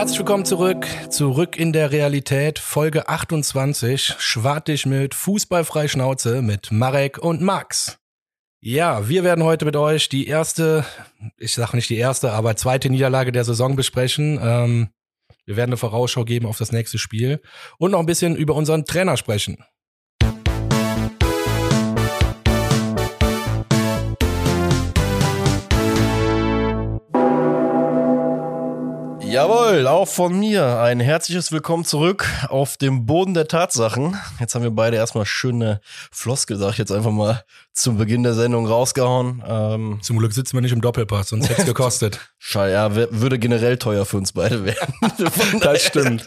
Herzlich willkommen zurück, zurück in der Realität, Folge 28, schwartig mit Fußballfrei Schnauze mit Marek und Max. Ja, wir werden heute mit euch die erste, ich sag nicht die erste, aber zweite Niederlage der Saison besprechen. Ähm, wir werden eine Vorausschau geben auf das nächste Spiel und noch ein bisschen über unseren Trainer sprechen. Jawohl, auch von mir ein herzliches Willkommen zurück auf dem Boden der Tatsachen. Jetzt haben wir beide erstmal schöne Floskel, sag ich jetzt einfach mal, zum Beginn der Sendung rausgehauen. Ähm, Zum Glück sitzen wir nicht im Doppelpass, sonst hätte es gekostet. Schall, ja, würde generell teuer für uns beide werden. das stimmt.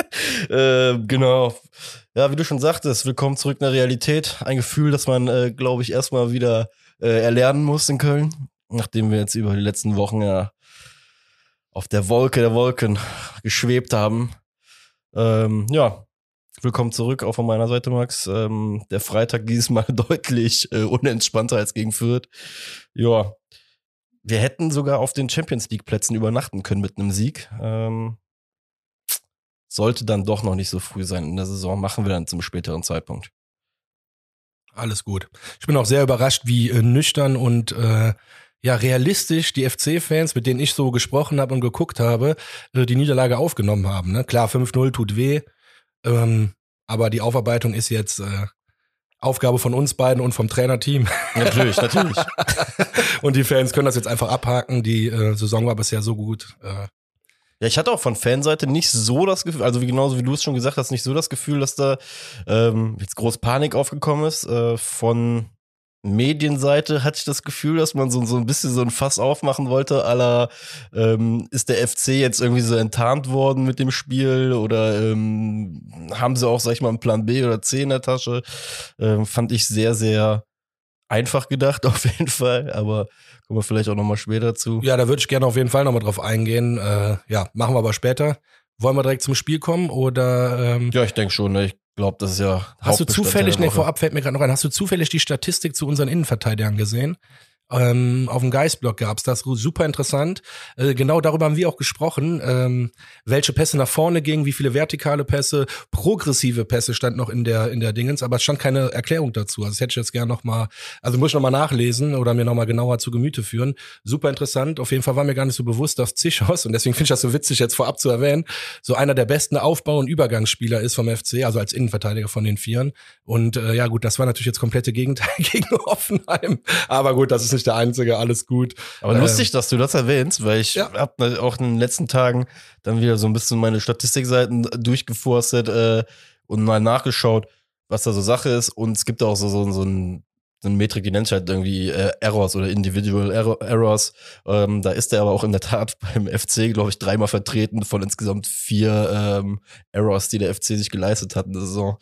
äh, genau. Ja, wie du schon sagtest, willkommen zurück in der Realität. Ein Gefühl, das man, äh, glaube ich, erstmal wieder äh, erlernen muss in Köln. Nachdem wir jetzt über die letzten Wochen ja auf der Wolke der Wolken geschwebt haben. Ähm, ja, willkommen zurück, auch von meiner Seite, Max. Ähm, der Freitag diesmal deutlich äh, unentspannter als gegen Fürth. Ja, wir hätten sogar auf den Champions League Plätzen übernachten können mit einem Sieg. Ähm, sollte dann doch noch nicht so früh sein in der Saison. Machen wir dann zum späteren Zeitpunkt. Alles gut. Ich bin auch sehr überrascht, wie äh, nüchtern und äh, ja realistisch die FC-Fans, mit denen ich so gesprochen habe und geguckt habe, äh, die Niederlage aufgenommen haben. Ne? Klar, 5-0 tut weh, ähm, aber die Aufarbeitung ist jetzt äh, Aufgabe von uns beiden und vom Trainerteam. Natürlich, natürlich. und die Fans können das jetzt einfach abhaken. Die äh, Saison war bisher so gut. Äh, ja, ich hatte auch von Fanseite nicht so das Gefühl, also wie genauso wie du es schon gesagt hast, nicht so das Gefühl, dass da ähm, jetzt groß Panik aufgekommen ist. Äh, von Medienseite hatte ich das Gefühl, dass man so, so ein bisschen so ein Fass aufmachen wollte, aller ähm, ist der FC jetzt irgendwie so enttarnt worden mit dem Spiel oder ähm, haben sie auch, sag ich mal, einen Plan B oder C in der Tasche? Ähm, fand ich sehr, sehr einfach gedacht, auf jeden Fall, aber kommen wir vielleicht auch nochmal später zu. Ja, da würde ich gerne auf jeden Fall nochmal drauf eingehen. Äh, ja, machen wir aber später. Wollen wir direkt zum Spiel kommen oder? Ähm ja, ich denke schon. Ne? Ich glaube, das ist ja. Hast du zufällig, ne, vorab fällt mir gerade noch ein, hast du zufällig die Statistik zu unseren Innenverteidigern gesehen? Ähm, auf dem Geistblock gab's das, super interessant. Äh, genau darüber haben wir auch gesprochen, ähm, welche Pässe nach vorne gingen, wie viele vertikale Pässe, progressive Pässe stand noch in der in der Dingens, aber es stand keine Erklärung dazu. Also das hätte ich jetzt gerne noch mal, also muss ich noch mal nachlesen oder mir noch mal genauer zu Gemüte führen. Super interessant. Auf jeden Fall war mir gar nicht so bewusst, dass Zichos und deswegen finde ich das so witzig jetzt vorab zu erwähnen, so einer der besten Aufbau- und Übergangsspieler ist vom FC, also als Innenverteidiger von den Vieren. Und äh, ja gut, das war natürlich jetzt komplette Gegenteil gegen Hoffenheim, aber gut, das ist nicht nicht der Einzige, alles gut. Aber ähm, lustig, dass du das erwähnst, weil ich ja. habe auch in den letzten Tagen dann wieder so ein bisschen meine Statistikseiten durchgeforstet äh, und mal nachgeschaut, was da so Sache ist. Und es gibt auch so, so, so ein so eine Metrik, die nennt sich halt irgendwie äh, Errors oder Individual Error, Errors. Ähm, da ist er aber auch in der Tat beim FC, glaube ich, dreimal vertreten von insgesamt vier ähm, Errors, die der FC sich geleistet hat in der Saison.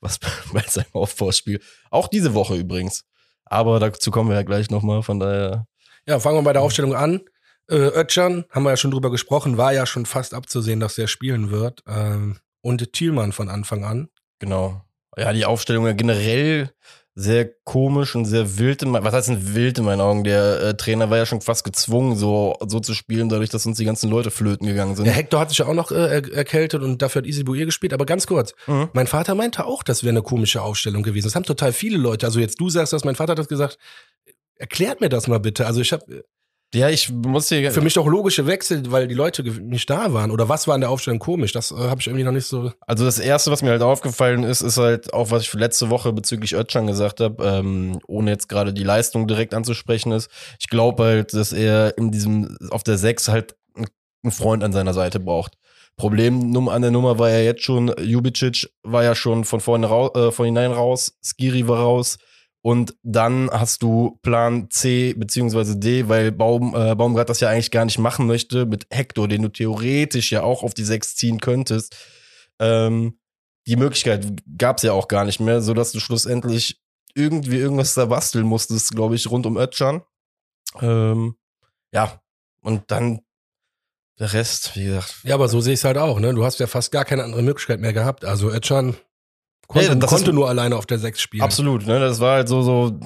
Was bei seinem Aufbauspiel. Auch diese Woche übrigens. Aber dazu kommen wir ja gleich nochmal, von daher. Ja, fangen wir bei der Aufstellung an. Äh, Özcan, haben wir ja schon drüber gesprochen, war ja schon fast abzusehen, dass er spielen wird. Ähm, und Thielmann von Anfang an. Genau. Ja, die Aufstellung ja generell sehr komisch und sehr wild in was heißt denn wild in meinen Augen? Der äh, Trainer war ja schon fast gezwungen, so, so zu spielen, dadurch, dass uns die ganzen Leute flöten gegangen sind. Der Hector hat sich ja auch noch äh, erkältet und dafür hat Easy Bouir gespielt, aber ganz kurz. Mhm. Mein Vater meinte auch, das wäre eine komische Aufstellung gewesen. Das haben total viele Leute. Also jetzt du sagst das, mein Vater hat das gesagt. Erklärt mir das mal bitte. Also ich habe ja, ich muss hier. Für mich doch logische Wechsel, weil die Leute nicht da waren. Oder was war in der Aufstellung komisch? Das äh, habe ich irgendwie noch nicht so. Also das erste, was mir halt aufgefallen ist, ist halt auch, was ich letzte Woche bezüglich Özcan gesagt habe, ähm, ohne jetzt gerade die Leistung direkt anzusprechen ist. Ich glaube halt, dass er in diesem, auf der 6 halt einen Freund an seiner Seite braucht. Problem an der Nummer war ja jetzt schon, Jubicic war ja schon von vorne raus, äh, von hinein raus, Skiri war raus. Und dann hast du Plan C beziehungsweise D, weil Baum, äh, Baumgart das ja eigentlich gar nicht machen möchte, mit Hector, den du theoretisch ja auch auf die 6 ziehen könntest. Ähm, die Möglichkeit gab es ja auch gar nicht mehr, sodass du schlussendlich irgendwie irgendwas da basteln musstest, glaube ich, rund um Ötchan. Ähm, ja, und dann der Rest, wie gesagt. Ja, aber so sehe ich es halt auch, ne? Du hast ja fast gar keine andere Möglichkeit mehr gehabt. Also Ötchan Konnte, nee, konnte nur alleine auf der 6 spielen. Absolut, ne? Das war halt so, so,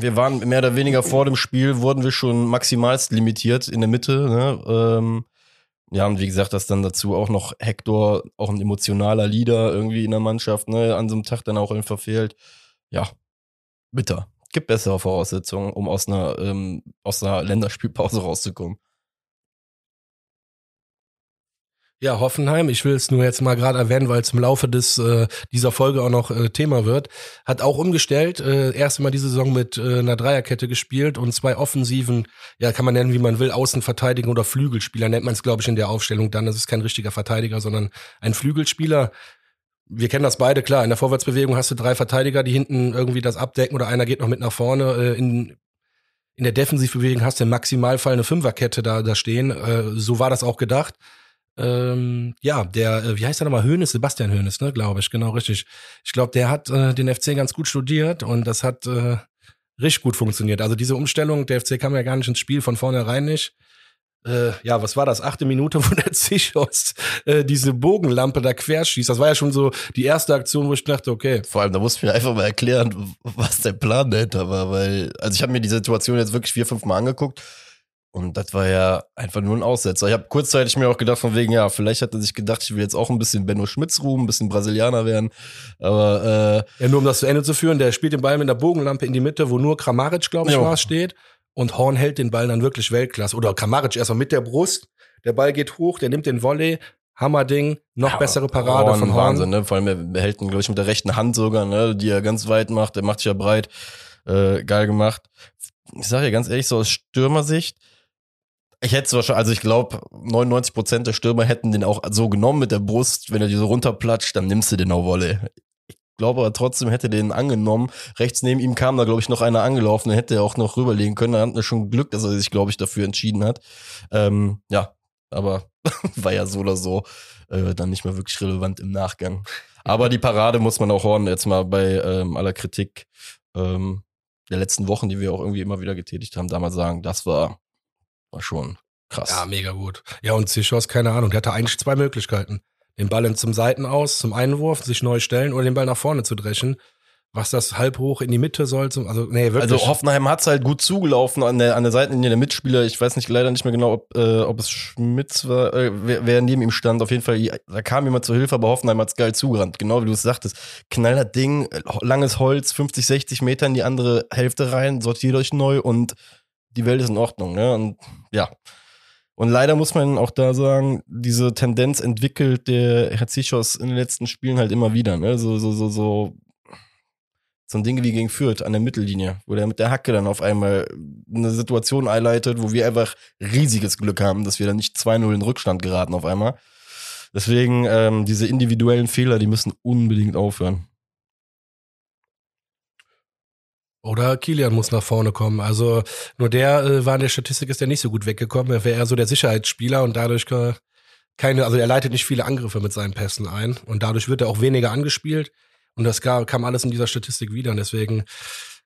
wir waren mehr oder weniger vor dem Spiel, wurden wir schon maximalst limitiert in der Mitte, ne? Ähm, Ja, und wie gesagt, dass dann dazu auch noch Hector, auch ein emotionaler Leader irgendwie in der Mannschaft, ne, an so einem Tag dann auch einfach fehlt. Ja, bitter. Gibt bessere Voraussetzungen, um aus einer, ähm, aus einer Länderspielpause rauszukommen. Ja, Hoffenheim, ich will es nur jetzt mal gerade erwähnen, weil es im Laufe des äh, dieser Folge auch noch äh, Thema wird, hat auch umgestellt, äh, erst mal diese Saison mit äh, einer Dreierkette gespielt und zwei offensiven, ja, kann man nennen, wie man will, Außenverteidiger oder Flügelspieler nennt man es, glaube ich, in der Aufstellung dann. Das ist kein richtiger Verteidiger, sondern ein Flügelspieler. Wir kennen das beide, klar. In der Vorwärtsbewegung hast du drei Verteidiger, die hinten irgendwie das abdecken oder einer geht noch mit nach vorne. Äh, in, in der Defensivbewegung hast du im Maximalfall eine Fünferkette da, da stehen. Äh, so war das auch gedacht. Ähm, ja, der, äh, wie heißt der nochmal? Hönes, Sebastian Hönes, ne, glaube ich, genau richtig. Ich glaube, der hat äh, den FC ganz gut studiert und das hat äh, richtig gut funktioniert. Also diese Umstellung, der FC kam ja gar nicht ins Spiel von vornherein nicht. Äh, ja, was war das? Achte Minute, wo der Zichos äh, diese Bogenlampe da querschießt. Das war ja schon so die erste Aktion, wo ich dachte, okay. Vor allem, da musst du mir einfach mal erklären, was der Plan dahinter war, weil, also ich habe mir die Situation jetzt wirklich vier, fünf Mal angeguckt und das war ja einfach nur ein Aussetzer. Ich habe kurzzeitig mir auch gedacht, von wegen, ja, vielleicht hat er sich gedacht, ich will jetzt auch ein bisschen Benno Schmitz ruhen, ein bisschen Brasilianer werden. Aber äh, Ja, nur um das zu Ende zu führen, der spielt den Ball mit der Bogenlampe in die Mitte, wo nur Kramaric, glaube ich, war, steht. Und Horn hält den Ball dann wirklich Weltklasse. Oder Kramaric erstmal mit der Brust. Der Ball geht hoch, der nimmt den Volley. Hammerding, noch ja, bessere Parade Horn, von Horn. Wahnsinn, ne? Vor allem, er hält ihn, glaube ich, mit der rechten Hand sogar, ne? die er ganz weit macht. Der macht sich ja breit. Äh, geil gemacht. Ich sage ja ganz ehrlich, so aus Stürmersicht, ich hätte es wahrscheinlich, also ich glaube, 99 Prozent der Stürmer hätten den auch so genommen mit der Brust. Wenn er die so runterplatscht, dann nimmst du den auch Wolle. Ich glaube aber trotzdem hätte den angenommen. Rechts neben ihm kam da, glaube ich, noch einer angelaufen. Dann hätte er auch noch rüberlegen können. Da hat er schon Glück, dass er sich, glaube ich, dafür entschieden hat. Ähm, ja, aber war ja so oder so äh, dann nicht mehr wirklich relevant im Nachgang. Aber die Parade muss man auch hören, jetzt mal bei ähm, aller Kritik ähm, der letzten Wochen, die wir auch irgendwie immer wieder getätigt haben, damals sagen, das war war schon krass. Ja, mega gut. Ja, und Zichos, keine Ahnung, der hatte eigentlich zwei Möglichkeiten. Den Ball zum Seiten aus, zum Einwurf, sich neu stellen oder den Ball nach vorne zu dreschen was das halb hoch in die Mitte soll. Zum, also, nee, wirklich. Also Hoffenheim hat's halt gut zugelaufen an der, an der Seitenlinie der Mitspieler. Ich weiß nicht leider nicht mehr genau, ob, äh, ob es Schmitz war, äh, wer, wer neben ihm stand. Auf jeden Fall, da kam jemand zur Hilfe, aber Hoffenheim hat's geil zugerannt. Genau wie du es sagtest. Knaller Ding, langes Holz, 50, 60 Meter in die andere Hälfte rein, sortiert euch neu und die Welt ist in Ordnung. Ne? Und ja. Und leider muss man auch da sagen, diese Tendenz entwickelt der Herr Zichos in den letzten Spielen halt immer wieder. Ne? So, so, so, so so ein Ding wie gegen Fürth an der Mittellinie, wo der mit der Hacke dann auf einmal eine Situation einleitet, wo wir einfach riesiges Glück haben, dass wir dann nicht 2-0 in Rückstand geraten auf einmal. Deswegen, ähm, diese individuellen Fehler, die müssen unbedingt aufhören. Oder Kilian muss nach vorne kommen. Also nur der äh, war in der Statistik ist der nicht so gut weggekommen. Er wäre eher so der Sicherheitsspieler und dadurch keine, also er leitet nicht viele Angriffe mit seinen Pässen ein und dadurch wird er auch weniger angespielt. Und das kam alles in dieser Statistik wieder. Und deswegen,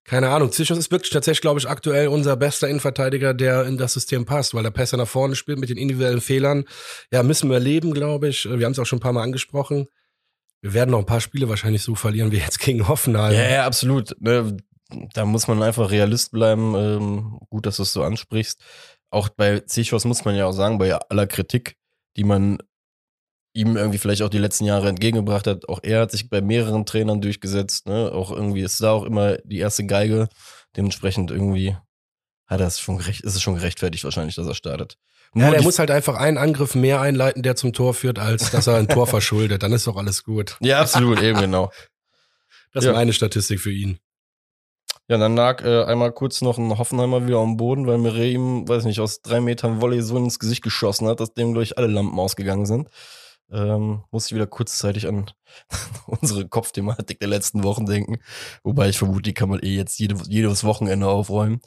keine Ahnung, Zichos ist wirklich tatsächlich, glaube ich, aktuell unser bester Innenverteidiger, der in das System passt, weil der Pässe nach vorne spielt mit den individuellen Fehlern. Ja, müssen wir leben, glaube ich. Wir haben es auch schon ein paar Mal angesprochen. Wir werden noch ein paar Spiele wahrscheinlich so verlieren wie jetzt gegen Hoffenheim. Ja, ja, absolut. Da muss man einfach Realist bleiben. Ähm, gut, dass du es so ansprichst. Auch bei Zichos muss man ja auch sagen, bei aller Kritik, die man ihm irgendwie vielleicht auch die letzten Jahre entgegengebracht hat. Auch er hat sich bei mehreren Trainern durchgesetzt. Ne? Auch irgendwie ist da auch immer die erste Geige. Dementsprechend irgendwie hat er es schon gerecht, ist es schon gerechtfertigt wahrscheinlich, dass er startet. Nur ja, der muss halt einfach einen Angriff mehr einleiten, der zum Tor führt, als dass er ein Tor verschuldet. Dann ist doch alles gut. Ja, absolut, eben genau. Das ist ja. meine Statistik für ihn. Ja, dann lag äh, einmal kurz noch ein Hoffenheimer wieder am Boden, weil Mire ihm, weiß nicht, aus drei Metern Volley so ins Gesicht geschossen hat, dass dem, ich, alle Lampen ausgegangen sind ähm, muss ich wieder kurzzeitig an unsere Kopfthematik der letzten Wochen denken. Wobei ich vermute, die kann man eh jetzt jede, jedes Wochenende aufräumen.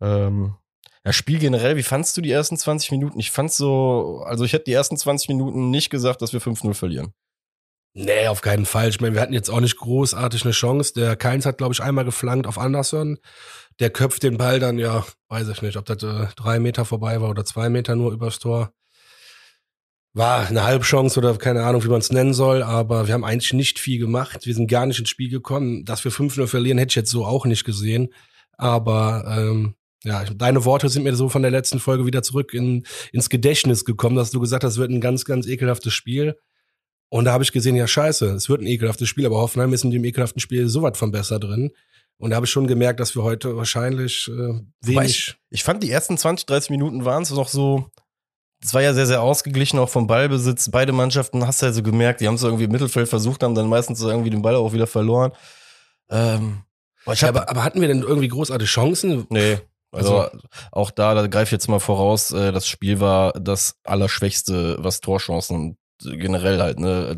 Ähm, ja, Spiel generell, wie fandst du die ersten 20 Minuten? Ich fand so, also ich hätte die ersten 20 Minuten nicht gesagt, dass wir 5-0 verlieren. Nee, auf keinen Fall. Ich meine, wir hatten jetzt auch nicht großartig eine Chance. Der Keins hat, glaube ich, einmal geflankt auf Anderson. Der köpft den Ball dann, ja, weiß ich nicht, ob das äh, drei Meter vorbei war oder zwei Meter nur übers Tor war eine Halbchance oder keine Ahnung, wie man es nennen soll, aber wir haben eigentlich nicht viel gemacht. Wir sind gar nicht ins Spiel gekommen. Dass wir 5-0 verlieren, hätte ich jetzt so auch nicht gesehen. Aber ähm, Ja, deine Worte sind mir so von der letzten Folge wieder zurück in, ins Gedächtnis gekommen, dass du gesagt hast, wird ein ganz, ganz ekelhaftes Spiel. Und da habe ich gesehen, ja scheiße, es wird ein ekelhaftes Spiel, aber Hoffenheim ist in dem ekelhaften Spiel so was von besser drin. Und da habe ich schon gemerkt, dass wir heute wahrscheinlich äh, wenig. Ich, ich, fand die ersten 20, 30 Minuten waren es noch so. Es war ja sehr, sehr ausgeglichen, auch vom Ballbesitz. Beide Mannschaften hast du ja so gemerkt, die haben es irgendwie im Mittelfeld versucht, haben dann meistens irgendwie den Ball auch wieder verloren. Ähm, hab, aber, aber hatten wir denn irgendwie großartige Chancen? Nee, also, also auch da, da greife ich jetzt mal voraus, äh, das Spiel war das Allerschwächste, was Torchancen generell halt, ne,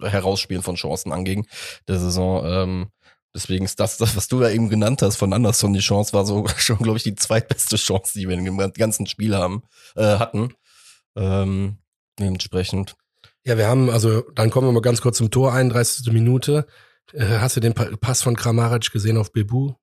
Herausspielen von Chancen anging, der Saison. Ähm, deswegen ist das, das, was du ja eben genannt hast von Anderson, die Chance war so schon, glaube ich, die zweitbeste Chance, die wir in dem ganzen Spiel haben, äh, hatten. Ähm, dementsprechend. Ja, wir haben, also dann kommen wir mal ganz kurz zum Tor, 31. Minute. Äh, hast du den Pass von Kramaric gesehen auf Bebu?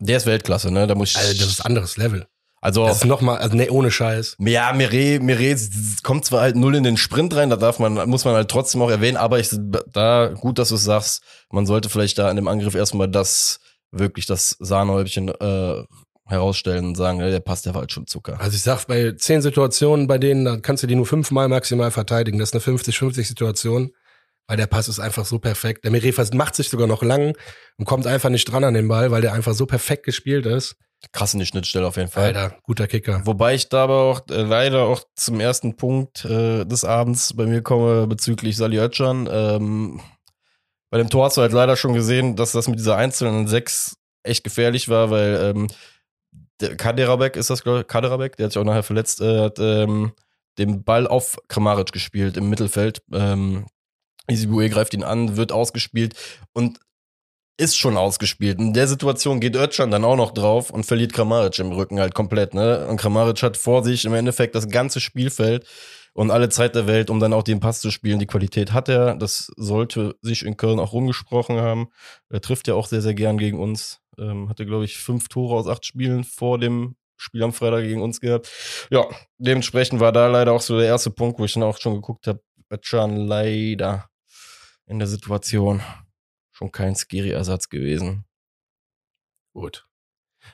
Der ist Weltklasse, ne? Da muss ich. Also, das ist anderes Level. Also. Das ist nochmal, also ne, ohne Scheiß. Ja, Mire, Mire kommt zwar halt null in den Sprint rein, da darf man, muss man halt trotzdem auch erwähnen, aber ich, da, gut, dass du es sagst, man sollte vielleicht da in dem Angriff erstmal das, wirklich das Sahnehäubchen, äh, herausstellen und sagen, der Pass, der war halt schon Zucker. Also ich sag, bei zehn Situationen, bei denen, da kannst du die nur fünfmal maximal verteidigen. Das ist eine 50-50 Situation weil der Pass ist einfach so perfekt. Der Merefas macht sich sogar noch lang und kommt einfach nicht dran an den Ball, weil der einfach so perfekt gespielt ist. Krass in die Schnittstelle auf jeden Fall. Alter, guter Kicker. Wobei ich da aber auch äh, leider auch zum ersten Punkt äh, des Abends bei mir komme bezüglich Sali Özcan. Ähm, bei dem Tor hast du halt leider schon gesehen, dass das mit dieser einzelnen Sechs echt gefährlich war, weil ähm, der Kaderabek ist das, glaube ich, Kaderabek, der hat sich auch nachher verletzt, äh, hat ähm, den Ball auf Kramaric gespielt im Mittelfeld. Ähm, Isibue greift ihn an, wird ausgespielt und ist schon ausgespielt. In der Situation geht Özcan dann auch noch drauf und verliert Kramaric im Rücken halt komplett, ne? Und Kramaric hat vor sich im Endeffekt das ganze Spielfeld und alle Zeit der Welt, um dann auch den Pass zu spielen. Die Qualität hat er. Das sollte sich in Köln auch rumgesprochen haben. Er trifft ja auch sehr, sehr gern gegen uns. Ähm, hatte, glaube ich, fünf Tore aus acht Spielen vor dem Spiel am Freitag gegen uns gehabt. Ja, dementsprechend war da leider auch so der erste Punkt, wo ich dann auch schon geguckt habe. Özcan leider in der Situation schon kein Skiri-Ersatz gewesen. Gut.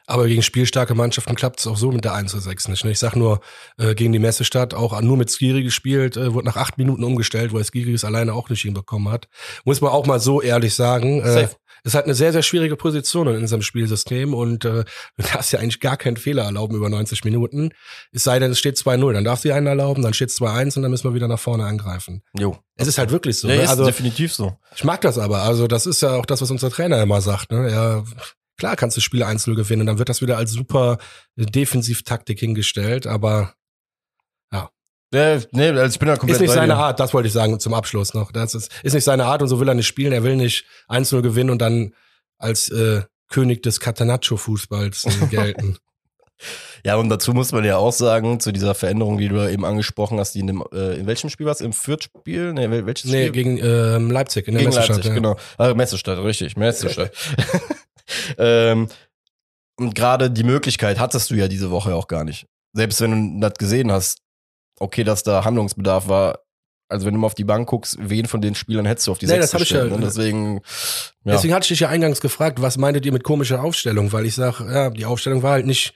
Aber gegen spielstarke Mannschaften klappt es auch so mit der 1 zu 6 nicht. Ne? Ich sag nur, äh, gegen die Messestadt auch nur mit Skiri gespielt, äh, wurde nach acht Minuten umgestellt, weil Skiri es alleine auch nicht hinbekommen hat. Muss man auch mal so ehrlich sagen. Äh, ist halt eine sehr, sehr schwierige Position in unserem Spielsystem und äh, du darfst ja eigentlich gar keinen Fehler erlauben über 90 Minuten. Es sei denn, es steht 2-0, dann darfst du einen erlauben, dann steht es 2-1 und dann müssen wir wieder nach vorne angreifen. Jo. Es ist halt wirklich so. Ja, ne? ist also, definitiv so. Ich mag das aber. Also das ist ja auch das, was unser Trainer immer sagt. Ne? Ja, klar kannst du Spiele einzeln gewinnen und dann wird das wieder als super Defensivtaktik hingestellt, aber ja, nee, also ich bin da komplett Ist nicht seine Art, das wollte ich sagen zum Abschluss noch. Das ist, ist nicht seine Art und so will er nicht spielen. Er will nicht 1-0 gewinnen und dann als äh, König des Catenaccio-Fußballs äh, gelten. ja, und dazu muss man ja auch sagen, zu dieser Veränderung, die du eben angesprochen hast, die in dem, äh, in welchem Spiel war es? Im Fürth-Spiel? Nee, welches nee, gegen ähm, Leipzig, in der gegen Messestadt. Leipzig, ja. genau. Ah, Messestadt, richtig, Messestadt. ähm, und gerade die Möglichkeit hattest du ja diese Woche auch gar nicht. Selbst wenn du das gesehen hast, okay, dass da Handlungsbedarf war. Also wenn du mal auf die Bank guckst, wen von den Spielern hättest du auf die nee, das hab ich ja, und deswegen ja. Deswegen hatte ich dich ja eingangs gefragt, was meintet ihr mit komischer Aufstellung, weil ich sage, ja, die Aufstellung war halt nicht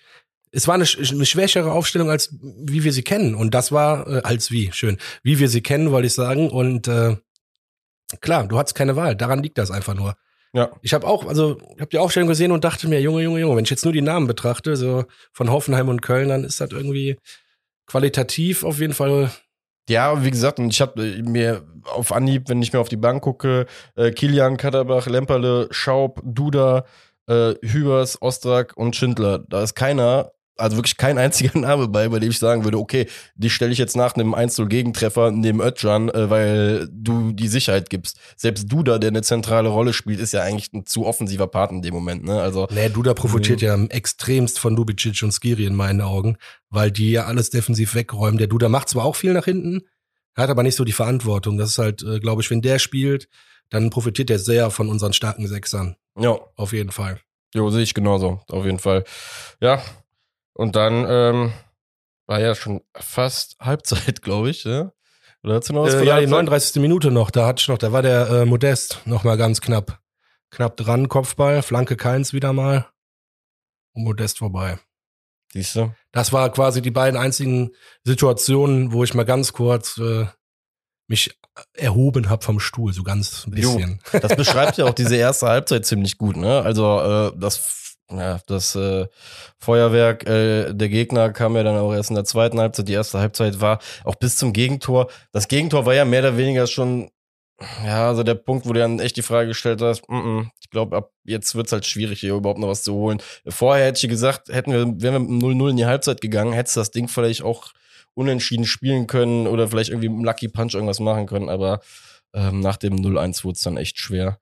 es war eine, eine schwächere Aufstellung als wie wir sie kennen und das war äh, als wie schön, wie wir sie kennen, wollte ich sagen und äh, klar, du hattest keine Wahl, daran liegt das einfach nur. Ja. Ich habe auch, also ich habe die Aufstellung gesehen und dachte mir, Junge, Junge, Junge, wenn ich jetzt nur die Namen betrachte, so von Hoffenheim und Köln, dann ist das irgendwie qualitativ auf jeden Fall. Ja, wie gesagt, und ich habe äh, mir auf Anhieb, wenn ich mir auf die Bank gucke, äh, Kilian, Katterbach, Lemperle, Schaub, Duda, äh, Hübers, Ostrak und Schindler. Da ist keiner also wirklich kein einziger Name bei, bei dem ich sagen würde, okay, die stelle ich jetzt nach einem 1-0-Gegentreffer neben Özcan, äh, weil du die Sicherheit gibst. Selbst Duda, der eine zentrale Rolle spielt, ist ja eigentlich ein zu offensiver Part in dem Moment. Ne? Also, nee, Duda profitiert ja extremst von Dubicic und Skiri in meinen Augen, weil die ja alles defensiv wegräumen. Der Duda macht zwar auch viel nach hinten, hat aber nicht so die Verantwortung. Das ist halt, äh, glaube ich, wenn der spielt, dann profitiert der sehr von unseren starken Sechsern. Ja. Auf jeden Fall. Jo, sehe ich genauso, auf jeden Fall. Ja, und dann ähm, war ja schon fast Halbzeit, glaube ich, ja? Oder hast du noch was äh, Ja, die 39. Minute noch, da hatte ich noch, da war der äh, Modest noch mal ganz knapp. Knapp dran, Kopfball, Flanke keins wieder mal. Und Modest vorbei. Siehst du? Das war quasi die beiden einzigen Situationen, wo ich mal ganz kurz äh, mich erhoben habe vom Stuhl, so ganz ein bisschen. Jo, das beschreibt ja auch diese erste Halbzeit ziemlich gut, ne? Also äh, das, ja, das äh, Feuerwerk äh, der Gegner kam ja dann auch erst in der zweiten Halbzeit. Die erste Halbzeit war auch bis zum Gegentor. Das Gegentor war ja mehr oder weniger schon ja, also der Punkt, wo du dann echt die Frage gestellt hast, mm -mm, ich glaube, ab jetzt wird's halt schwierig, hier überhaupt noch was zu holen. Vorher hätte ich gesagt, hätten wir, wären wir mit 0-0 in die Halbzeit gegangen, hättest das Ding vielleicht auch unentschieden spielen können oder vielleicht irgendwie im Lucky Punch irgendwas machen können, aber ähm, nach dem 0-1 wurde es dann echt schwer,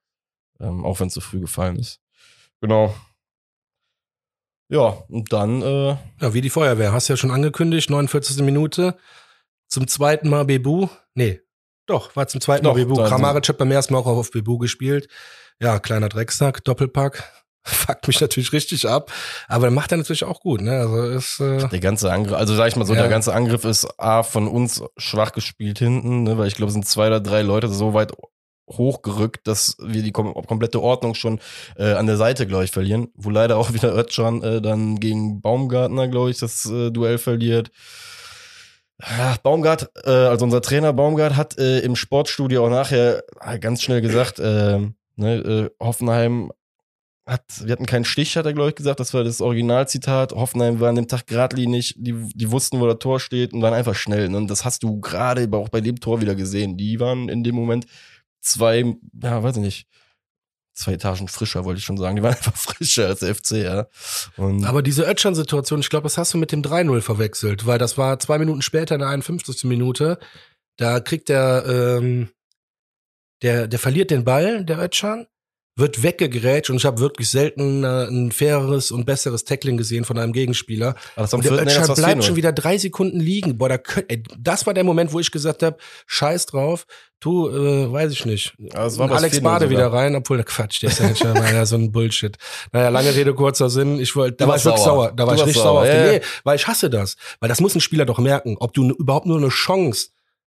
ähm, auch wenn es so früh gefallen ist. Genau. Ja, und dann. Äh, ja, wie die Feuerwehr. Hast du ja schon angekündigt, 49. Minute. Zum zweiten Mal Bebu. Nee, doch, war zum zweiten Mal Bebu. Kramaric hat beim ersten Mal auch auf Bebu gespielt. Ja, kleiner Drecksack, Doppelpack. Fuckt mich natürlich richtig ab, aber er macht er natürlich auch gut, ne? Also ist äh der ganze Angriff, also sag ich mal so, ja. der ganze Angriff ist A von uns schwach gespielt hinten, ne? weil ich glaube, es sind zwei oder drei Leute so weit hochgerückt, dass wir die kom komplette Ordnung schon äh, an der Seite, glaube ich, verlieren. Wo leider auch wieder Özcan äh, dann gegen Baumgartner, glaube ich, das äh, Duell verliert. Baumgart, äh, also unser Trainer Baumgart hat äh, im Sportstudio auch nachher ganz schnell gesagt, äh, ne, äh, Hoffenheim hat, wir hatten keinen Stich, hat er, glaube ich, gesagt. Das war das Originalzitat. Hoffenheim war an dem Tag geradlinig, die, die wussten, wo das Tor steht und waren einfach schnell. Ne? Und das hast du gerade auch bei dem Tor wieder gesehen. Die waren in dem Moment zwei, ja, weiß ich nicht, zwei Etagen frischer, wollte ich schon sagen. Die waren einfach frischer als der FC, ja. Und Aber diese Ötschern-Situation, ich glaube, das hast du mit dem 3-0 verwechselt, weil das war zwei Minuten später in der 51. Minute. Da kriegt der, ähm, der, der verliert den Ball, der Ötschern, wird weggegrätscht und ich habe wirklich selten äh, ein faireres und besseres Tackling gesehen von einem Gegenspieler. Aber das und der Özcan bleibt schon wieder drei Sekunden liegen. Boah, da könnt, ey, das war der Moment, wo ich gesagt habe, scheiß drauf, du, äh, weiß ich nicht. Also Alex Bade wieder rein, obwohl Quatsch, der ist ja schon mal ja, so ein Bullshit. Naja, lange Rede, kurzer Sinn. Ich wollte, da war ich wirklich sauer. Da war du ich richtig sauer. sauer auf ja, nee, weil ich hasse das. Weil das muss ein Spieler doch merken, ob du überhaupt nur eine Chance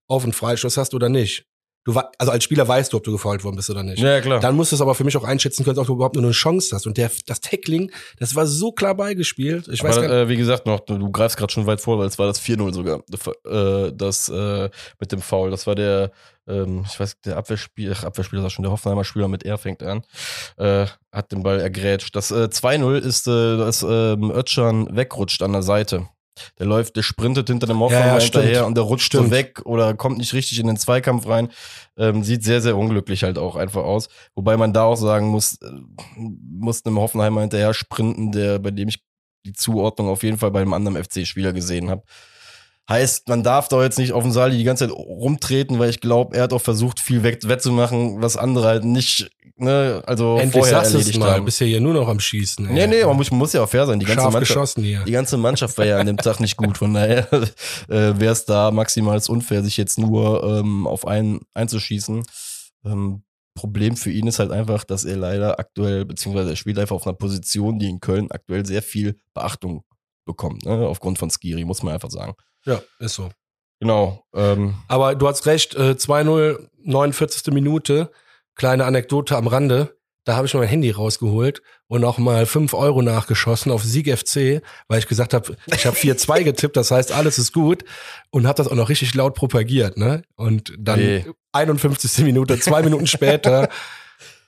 auf einen Freistoß hast oder nicht. Du also als Spieler weißt du, ob du gefault worden bist oder nicht. Ja, klar. Dann musst du es aber für mich auch einschätzen können, ob du überhaupt nur eine Chance hast. Und der, das Tackling, das war so klar beigespielt. Ich aber, weiß gar äh, wie gesagt noch, du, du greifst gerade schon weit vor, weil es war das 4-0 sogar, äh, das äh, mit dem Foul. Das war der, ähm, ich weiß, der Abwehrspieler, ach, Abwehrspieler ist schon der Hoffenheimer Spieler mit R fängt an, äh, hat den Ball ergrätscht. Das äh, 2-0 ist, äh, dass ähm, Özcan wegrutscht an der Seite. Der läuft, der sprintet hinter dem Hoffmann ja, ja, hinterher und der rutscht stimmt. so weg oder kommt nicht richtig in den Zweikampf rein. Ähm, sieht sehr, sehr unglücklich halt auch einfach aus. Wobei man da auch sagen muss, äh, muss einem Hoffenheimer hinterher sprinten, der, bei dem ich die Zuordnung auf jeden Fall bei einem anderen FC-Spieler gesehen habe. Heißt, man darf doch jetzt nicht auf dem Saal die ganze Zeit rumtreten, weil ich glaube, er hat auch versucht, viel wettzumachen, was andere halt nicht, ne, also Endlich vorher erledigt mal, haben. Bist ja hier nur noch am Schießen. Ey. Nee, nee, man muss, man muss ja auch fair sein. Die ganze Scharf Mannschaft, die ganze Mannschaft war ja an dem Tag nicht gut. Von daher äh, wäre es da maximal unfair, sich jetzt nur ähm, auf einen einzuschießen. Ähm, Problem für ihn ist halt einfach, dass er leider aktuell, beziehungsweise er spielt einfach auf einer Position, die in Köln aktuell sehr viel Beachtung bekommt, ne? aufgrund von Skiri, muss man einfach sagen. Ja, ist so. Genau. Ähm. Aber du hast recht, äh, 2-0, 49. Minute, kleine Anekdote am Rande. Da habe ich mein Handy rausgeholt und auch mal 5 Euro nachgeschossen auf Sieg FC, weil ich gesagt habe, ich habe 4-2 getippt, das heißt, alles ist gut und habe das auch noch richtig laut propagiert. ne? Und dann nee. 51. Minute, zwei Minuten später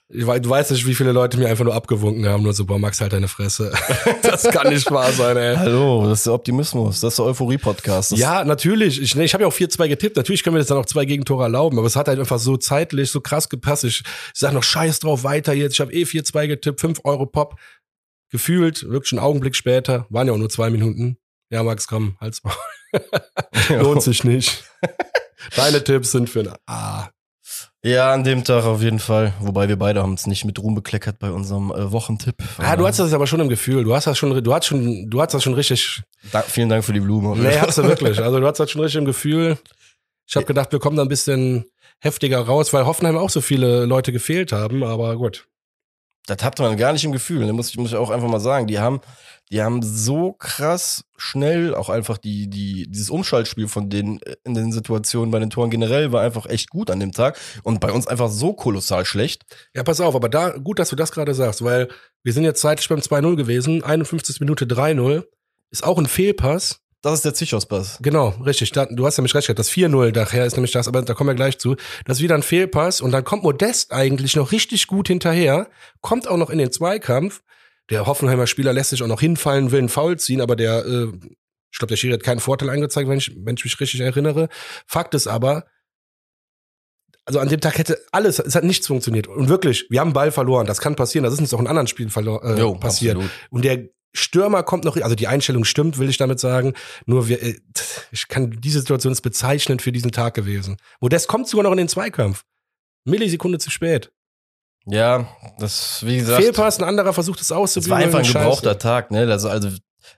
du weißt nicht, wie viele Leute mir einfach nur abgewunken haben, nur so, boah, Max, halt deine Fresse. das kann nicht wahr sein, ey. Hallo, das ist der Optimismus, das ist der Euphorie-Podcast. Ja, natürlich. Ich, ne, ich habe ja auch 4-2 getippt. Natürlich können wir jetzt dann auch zwei Gegentore erlauben, aber es hat halt einfach so zeitlich, so krass gepasst. Ich, ich sag noch, scheiß drauf, weiter jetzt. Ich habe eh 4-2 getippt, 5 Euro Pop. Gefühlt, wirklich einen Augenblick später, waren ja auch nur zwei Minuten. Ja, Max, komm, halt's mal. Lohnt sich nicht. Deine Tipps sind für ein Ah. Ja, an dem Tag auf jeden Fall. Wobei wir beide haben es nicht mit Ruhm bekleckert bei unserem äh, Wochentipp. Ah, du hast das aber schon im Gefühl. Du hast das schon, du hast schon, du hast das schon richtig. Da, vielen Dank für die Blume. Nee, hast du wirklich. Also du hast das schon richtig im Gefühl. Ich habe gedacht, wir kommen da ein bisschen heftiger raus, weil Hoffenheim auch so viele Leute gefehlt haben, aber gut. Das hat man gar nicht im Gefühl. Da muss ich, muss ich auch einfach mal sagen. Die haben, die haben so krass schnell auch einfach die, die, dieses Umschaltspiel von denen äh, in den Situationen bei den Toren generell war einfach echt gut an dem Tag und bei uns einfach so kolossal schlecht. Ja, pass auf, aber da, gut, dass du das gerade sagst, weil wir sind jetzt zeitlich beim 2-0 gewesen, 51 Minute 3-0. ist auch ein Fehlpass. Das ist der Zichos-Pass. Genau, richtig. Da, du hast nämlich recht gehabt. Das 4-0 daher ist nämlich das, aber da kommen wir gleich zu. Das ist wieder ein Fehlpass und dann kommt Modest eigentlich noch richtig gut hinterher, kommt auch noch in den Zweikampf. Der Hoffenheimer Spieler lässt sich auch noch hinfallen, will einen Foul ziehen, aber der, äh, ich glaube, der Schiri hat keinen Vorteil angezeigt, wenn ich, wenn ich mich richtig erinnere. Fakt ist aber, also an dem Tag hätte alles, es hat nichts funktioniert. Und wirklich, wir haben Ball verloren. Das kann passieren. Das ist uns auch in anderen Spielen äh, jo, passiert. Absolut. Und der Stürmer kommt noch, also die Einstellung stimmt, will ich damit sagen. Nur wir, äh, ich kann diese Situation ist bezeichnend für diesen Tag gewesen. Modest kommt sogar noch in den Zweikampf. Millisekunde zu spät. Ja, das, wie gesagt. Fehlpass, ein anderer versucht es auszubügeln. Es war einfach ein gebrauchter Scheiße. Tag, ne? Also, also,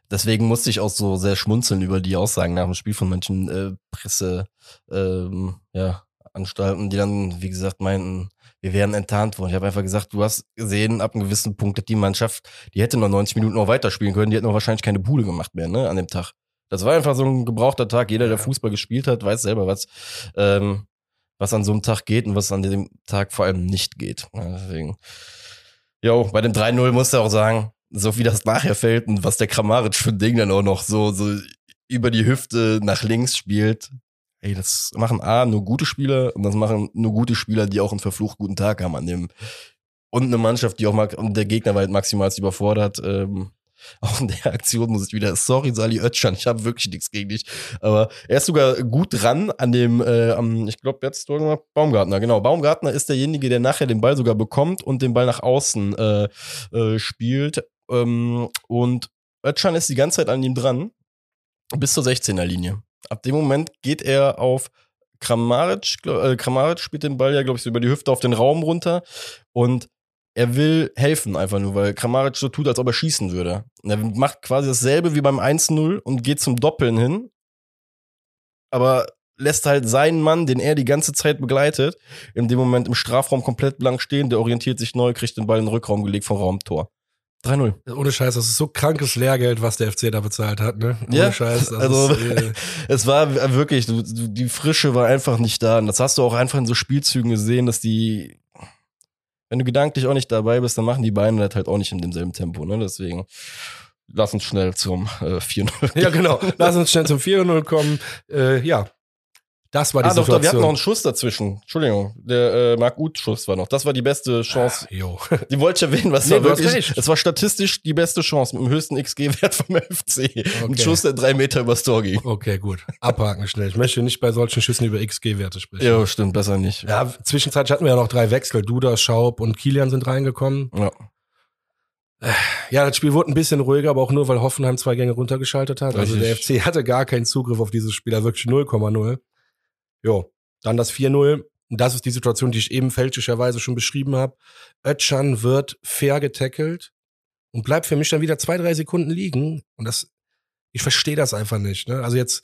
deswegen musste ich auch so sehr schmunzeln über die Aussagen nach dem Spiel von manchen äh, Presse, ähm, ja, Anstalten, die dann, wie gesagt, meinten, wir wären enttarnt worden. Ich habe einfach gesagt, du hast gesehen, ab einem gewissen Punkt hat die Mannschaft, die hätte noch 90 Minuten noch weiterspielen können, die hätten noch wahrscheinlich keine Bude gemacht mehr, ne, an dem Tag. Das war einfach so ein gebrauchter Tag. Jeder, der Fußball gespielt hat, weiß selber, was, ähm, was an so einem Tag geht und was an dem Tag vor allem nicht geht. Deswegen. Jo, bei dem 3-0 musst du auch sagen, so wie das nachher fällt und was der Kramaric für ein Ding dann auch noch so, so über die Hüfte nach links spielt, ey, das machen A, nur gute Spieler und das machen nur gute Spieler, die auch einen verflucht guten Tag haben an dem. Und eine Mannschaft, die auch mal, und der Gegner war halt maximal überfordert. Ähm, auch in der Aktion muss ich wieder, sorry, Sali Özcan, ich habe wirklich nichts gegen dich. Aber er ist sogar gut dran an dem, äh, am, ich glaube jetzt Baumgartner, genau. Baumgartner ist derjenige, der nachher den Ball sogar bekommt und den Ball nach außen äh, äh, spielt. Ähm, und Özcan ist die ganze Zeit an ihm dran, bis zur 16er Linie. Ab dem Moment geht er auf Kramaric, äh, Kramaric spielt den Ball ja, glaube ich, so über die Hüfte auf den Raum runter und er will helfen einfach nur, weil Kramaric so tut, als ob er schießen würde. Und er macht quasi dasselbe wie beim 1-0 und geht zum Doppeln hin, aber lässt halt seinen Mann, den er die ganze Zeit begleitet, in dem Moment im Strafraum komplett blank stehen, der orientiert sich neu, kriegt den Ball in den Rückraum gelegt vom Raumtor. 3-0. Ohne Scheiß, das ist so krankes Lehrgeld, was der FC da bezahlt hat, ne? Ohne ja, Scheiß. also, ist, äh es war wirklich, die Frische war einfach nicht da. Und das hast du auch einfach in so Spielzügen gesehen, dass die, wenn du gedanklich auch nicht dabei bist, dann machen die Beine das halt auch nicht in demselben Tempo, ne? Deswegen, lass uns schnell zum äh, 4-0. Ja, genau. Lass uns schnell zum 4-0 kommen. Äh, ja, das war die ah, Situation. Doch, wir hatten noch einen Schuss dazwischen. Entschuldigung, der äh, Marc Uth Schuss war noch. Das war die beste Chance. Ah, jo. Die wollte ich erwähnen, was nee, war wirklich. Es war statistisch die beste Chance mit dem höchsten XG-Wert vom FC. Okay. Ein Schuss, der drei Meter übers Tor ging. Okay, gut. Abhaken schnell. Ich möchte nicht bei solchen Schüssen über XG-Werte sprechen. Ja, stimmt, besser nicht. Ja, zwischenzeitlich hatten wir ja noch drei Wechsel. Duda, Schaub und Kilian sind reingekommen. Ja. Ja, das Spiel wurde ein bisschen ruhiger, aber auch nur, weil Hoffenheim zwei Gänge runtergeschaltet hat. Also der FC hatte gar keinen Zugriff auf dieses Spiel, wirklich 0,0. Jo, dann das 4-0. Das ist die Situation, die ich eben fälschlicherweise schon beschrieben habe. Ötchan wird fair getackelt und bleibt für mich dann wieder zwei, drei Sekunden liegen. Und das, ich verstehe das einfach nicht. Ne? Also jetzt,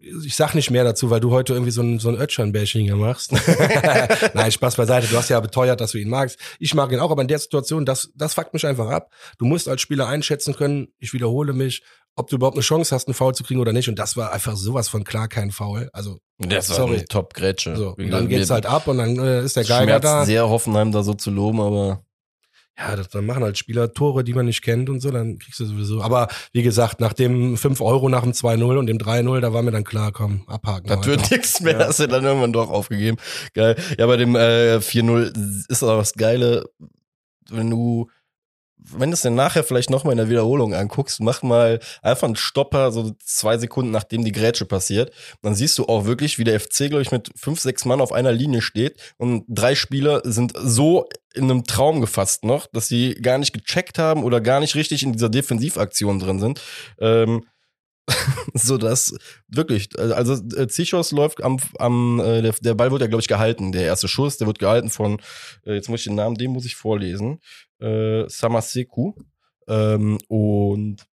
ich sag nicht mehr dazu, weil du heute irgendwie so ein, so ein Ötchan-Bashing hier machst. Nein, Spaß beiseite. Du hast ja beteuert, dass du ihn magst. Ich mag ihn auch, aber in der Situation, das, das fuckt mich einfach ab. Du musst als Spieler einschätzen können, ich wiederhole mich, ob du überhaupt eine Chance hast, einen Foul zu kriegen oder nicht. Und das war einfach sowas von klar kein Foul. Also, das war sorry. Top-Grätsche. So, und dann geht's halt ab und dann äh, ist der Geiger da. sehr Hoffenheim da so zu loben, aber ja, das, dann machen halt Spieler Tore, die man nicht kennt und so, dann kriegst du sowieso. Aber wie gesagt, nach dem 5 Euro nach dem 2-0 und dem 3-0, da war mir dann klar, komm, abhaken. Das wird nichts mehr, ja. hast du dann irgendwann doch aufgegeben. Geil. Ja, bei dem äh, 4-0 ist aber das Geile, wenn du wenn du es dann nachher vielleicht nochmal in der Wiederholung anguckst, mach mal einfach einen Stopper, so zwei Sekunden nachdem die Grätsche passiert. Dann siehst du auch wirklich, wie der FC, glaube ich, mit fünf, sechs Mann auf einer Linie steht und drei Spieler sind so in einem Traum gefasst noch, dass sie gar nicht gecheckt haben oder gar nicht richtig in dieser Defensivaktion drin sind. Ähm, so dass wirklich, also äh, Zichos läuft am, am äh, der, der Ball wird ja glaube ich gehalten, der erste Schuss, der wird gehalten von, äh, jetzt muss ich den Namen, den muss ich vorlesen, äh, Samaseku. Ähm, und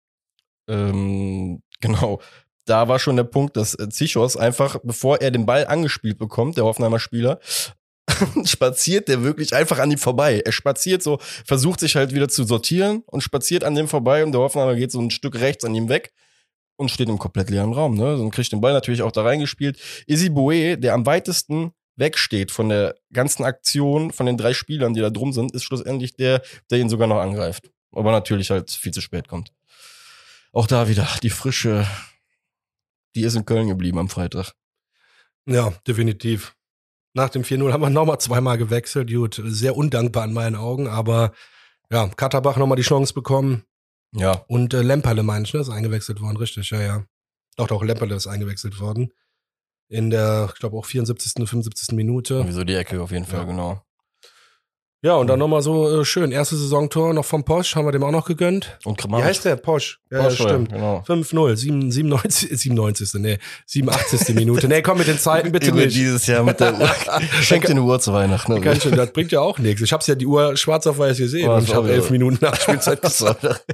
ähm, genau, da war schon der Punkt, dass äh, Zichos einfach, bevor er den Ball angespielt bekommt, der Hoffenheimer Spieler, spaziert der wirklich einfach an ihm vorbei. Er spaziert so, versucht sich halt wieder zu sortieren und spaziert an dem vorbei und der Hoffenheimer geht so ein Stück rechts an ihm weg und steht im komplett leeren Raum. Ne? Und kriegt den Ball natürlich auch da reingespielt. Izzy Boe, der am weitesten wegsteht von der ganzen Aktion, von den drei Spielern, die da drum sind, ist schlussendlich der, der ihn sogar noch angreift. Aber natürlich halt viel zu spät kommt. auch da wieder die Frische, die ist in Köln geblieben am Freitag. Ja, definitiv. Nach dem 4-0 haben wir nochmal zweimal gewechselt. Gut, sehr undankbar in meinen Augen, aber ja, Katterbach nochmal die Chance bekommen. Ja. Und äh, Lemperle, meine ich, ne, ist eingewechselt worden, richtig, ja, ja. Doch, doch, Lemperle ist eingewechselt worden. In der, ich glaube, auch 74., 75. Minute. Wieso die Ecke auf jeden Fall, Ja. genau. Ja, und dann nochmal so äh, schön. Erste Saisontor noch vom Posch, haben wir dem auch noch gegönnt. Und Wie Kramaric. heißt der? Posch. Ja, Porsche, ja, stimmt. Genau. 5-0, 7, 97, 97. Nee, 87. Minute. Nee, komm mit den Zeiten bitte Über nicht. dieses Jahr mit der Uhr. Schenk dir eine Uhr zu Weihnachten. Ne? Kann schon, das bringt ja auch nichts. Ich hab's ja die Uhr schwarz auf weiß gesehen Oh, und ich habe elf Minuten nach Spielzeit Das war gesagt.